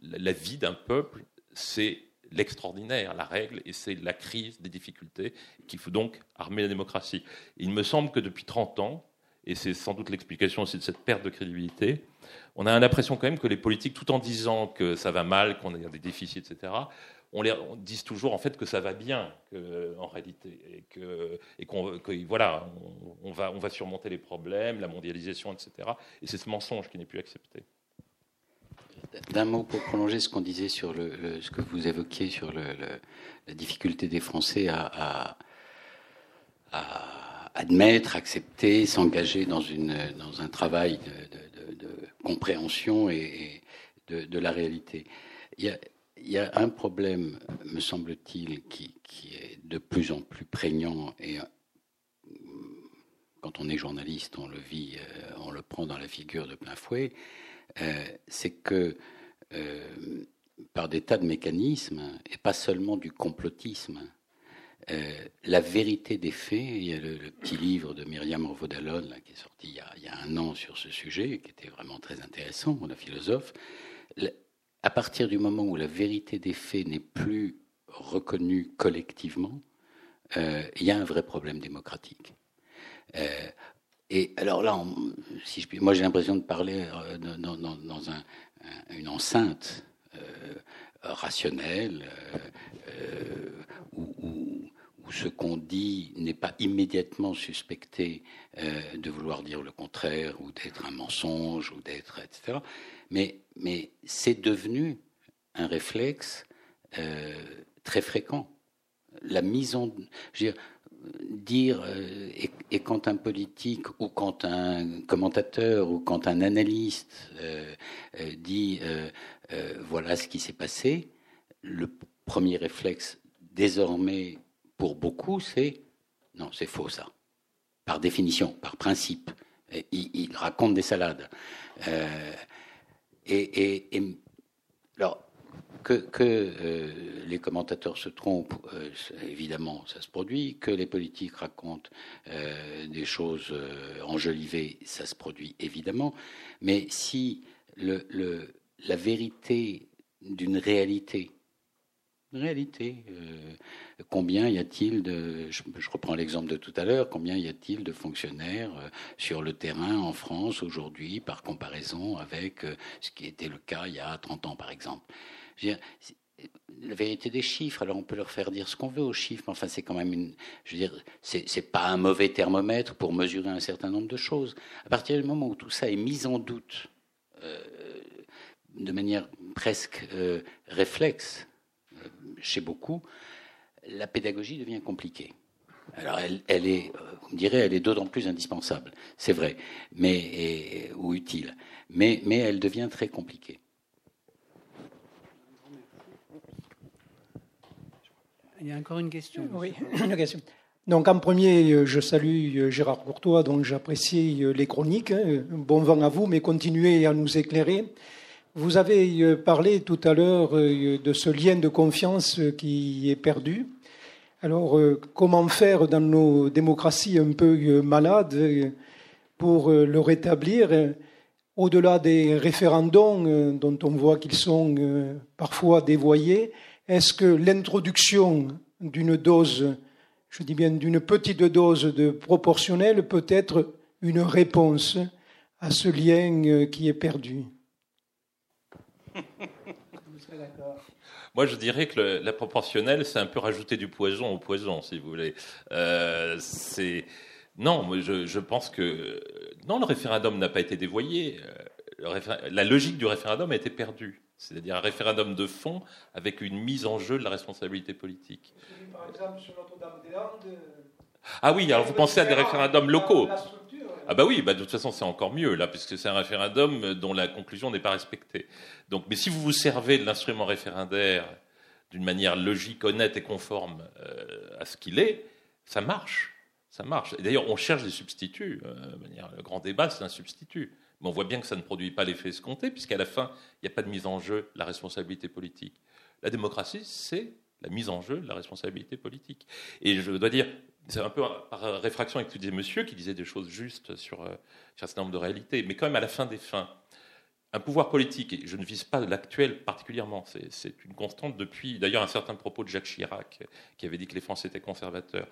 la vie d'un peuple, c'est l'extraordinaire, la règle, et c'est la crise des difficultés qu'il faut donc armer la démocratie. Il me semble que depuis 30 ans, et c'est sans doute l'explication aussi de cette perte de crédibilité, on a l'impression quand même que les politiques, tout en disant que ça va mal, qu'on a des déficits, etc., on, les, disent toujours en fait que ça va bien en réalité et que, et qu'on voilà on, va on surmonter les problèmes la mondialisation etc et c'est ce mensonge qui n'est plus accepté d'un mot pour prolonger ce qu'on disait sur le, ce que vous évoquiez sur la difficulté des Français à, admettre, accepter, s'engager dans, dans un travail de, compréhension et, de, la réalité. Il y, a, il y, a, un problème, me semble-t-il, qui, est de plus en plus prégnant et quand on est journaliste, on le vit, euh, on le prend dans la figure de plein fouet, euh, c'est que euh, par des tas de mécanismes, et pas seulement du complotisme, euh, la vérité des faits, il y a le, petit livre de Myriam Orvodalon qui est sorti il y, a, un an sur ce sujet, qui était vraiment très intéressant, la philosophe. À partir du moment où la vérité des faits n'est plus reconnue collectivement, euh, il y a un vrai problème démocratique. Euh, et alors là, si je, moi j'ai l'impression de parler euh, dans, dans, dans un, une enceinte rationnelle où, où, ce qu'on dit n'est pas immédiatement suspecté de vouloir dire le contraire ou d'être un mensonge ou d'être etc. Mais, c'est devenu un réflexe très fréquent. La mise en, je veux dire, dire, euh, et, quand un politique ou quand un commentateur ou quand un analyste euh, euh, dit voilà ce qui s'est passé, le premier réflexe désormais pour beaucoup, c'est non, c'est faux ça. Par définition, par principe. il, raconte des salades. Et, alors, que, euh, les commentateurs se trompent, euh, évidemment, ça se produit. Que les politiques racontent euh, des choses enjolivées, ça se produit, évidemment. Mais si la vérité d'une réalité, réalité, combien y a-t-il de, je, reprends l'exemple de tout à l'heure, combien y a-t-il de fonctionnaires sur le terrain en France aujourd'hui par comparaison avec ce qui était le cas il y a 30 ans, par exemple? La vérité des chiffres, alors on peut leur faire dire ce qu'on veut aux chiffres, mais enfin c'est quand même une, je veux dire, c'est pas un mauvais thermomètre pour mesurer un certain nombre de choses. À partir du moment où tout ça est mis en doute euh, de manière presque euh, réflexe euh, chez beaucoup, la pédagogie devient compliquée. Alors elle, elle est, on dirait, elle est d'autant plus indispensable, c'est vrai, mais ou utile, mais mais elle devient très compliquée. Il y a encore une question. Oui, une question. Donc en premier, euh, je salue euh, Gérard Courtois, dont j'apprécie euh, les chroniques. Hein. Bon vent à vous, mais continuez à nous éclairer. Vous avez parlé tout à l'heure de ce lien de confiance qui est perdu. Alors comment faire dans nos démocraties un peu malades pour le rétablir au-delà des référendums dont on voit qu'ils sont parfois dévoyés? Est-ce que l'introduction d'une dose, je dis bien d'une petite dose de proportionnel, peut être une réponse à ce lien euh, qui est perdu? Moi, je dirais que la proportionnelle, c'est un peu rajouter du poison au poison, si vous voulez. Euh, c'est non, je, je, pense que non, le référendum n'a pas été dévoyé. Euh, la logique du référendum a été perdue c'est-à-dire un référendum de fond avec une mise en jeu de la responsabilité politique. Par exemple, sur Notre-Dame-des-Landes. Ah oui, alors vous pensez à des référendums locaux ah bah oui, bah de toute façon c'est encore mieux là, puisque c'est un référendum dont la conclusion n'est pas respectée. Donc, mais si vous vous servez de l'instrument référendaire d'une manière logique, honnête et conforme euh, à ce qu'il est, ça marche, ça marche. D'ailleurs, on cherche des substituts. Euh, le grand débat, c'est un substitut. Mais on voit bien que ça ne produit pas l'effet escompté, puisqu'à la fin, il n'y a pas de mise en jeu de la responsabilité politique. La démocratie, c'est la mise en jeu de la responsabilité politique. Et je dois dire, c'est un peu par réfraction avec ce que disait monsieur, qui disait des choses justes sur, euh, sur un certain nombre de réalités, mais quand même, à la fin des fins, un pouvoir politique, et je ne vise pas l'actuel particulièrement, c'est une constante depuis d'ailleurs un certain propos de Jacques Chirac, qui avait dit que les Français étaient conservateurs.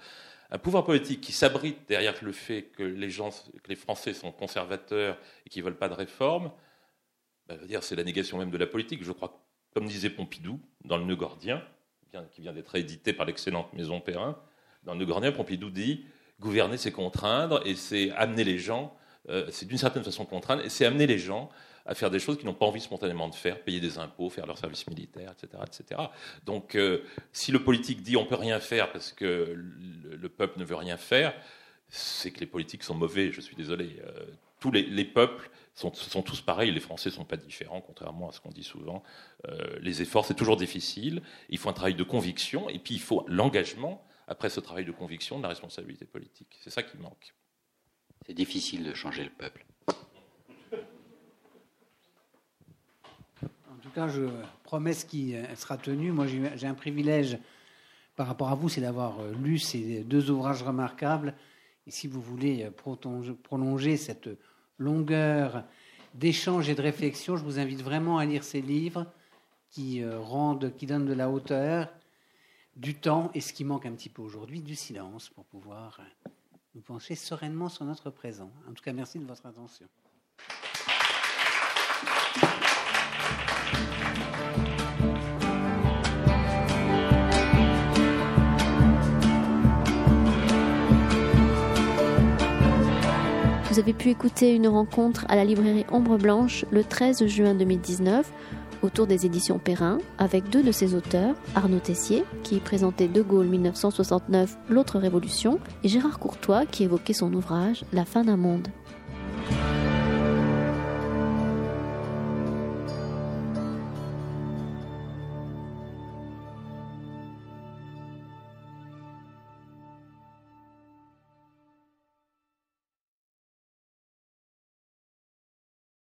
Un pouvoir politique qui s'abrite derrière le fait que les, gens, que les Français sont conservateurs et qui ne veulent pas de réforme, bah, c'est la négation même de la politique. Je crois, comme disait Pompidou dans le Nœud Gordien, qui vient d'être édité par l'excellente Maison Perrin, dans le Gordien, Pompidou dit gouverner, c'est contraindre et c'est amener les gens, euh, c'est d'une certaine façon contraindre et c'est amener les gens à faire des choses qu'ils n'ont pas envie spontanément de faire, payer des impôts, faire leur service militaire, etc. etc. Donc euh, si le politique dit on peut rien faire parce que le, peuple ne veut rien faire, c'est que les politiques sont mauvais, je suis désolé. Euh, tous les, peuples sont, tous pareils, les Français ne sont pas différents, contrairement à ce qu'on dit souvent. Les efforts, c'est toujours difficile, il faut un travail de conviction, et puis il faut l'engagement, après ce travail de conviction, de la responsabilité politique. C'est ça qui manque. C'est difficile de changer le peuple. je promesse qui sera tenue. Moi, j'ai un privilège par rapport à vous, c'est d'avoir euh, lu ces deux ouvrages remarquables. Et si vous voulez euh, prolonger cette longueur d'échange et de réflexion, je vous invite vraiment à lire ces livres qui euh, rendent, qui donnent de la hauteur, du temps et ce qui manque un petit peu aujourd'hui, du silence pour pouvoir nous pencher sereinement sur notre présent. En tout cas, merci de votre attention. Vous avez pu écouter une rencontre à la librairie Ombre Blanche le 13 juin 2019 autour des éditions Perrin avec deux de ses auteurs, Arnaud Tessier, qui présentait De Gaulle 1969, L'autre révolution, et Gérard Courtois, qui évoquait son ouvrage La fin d'un monde.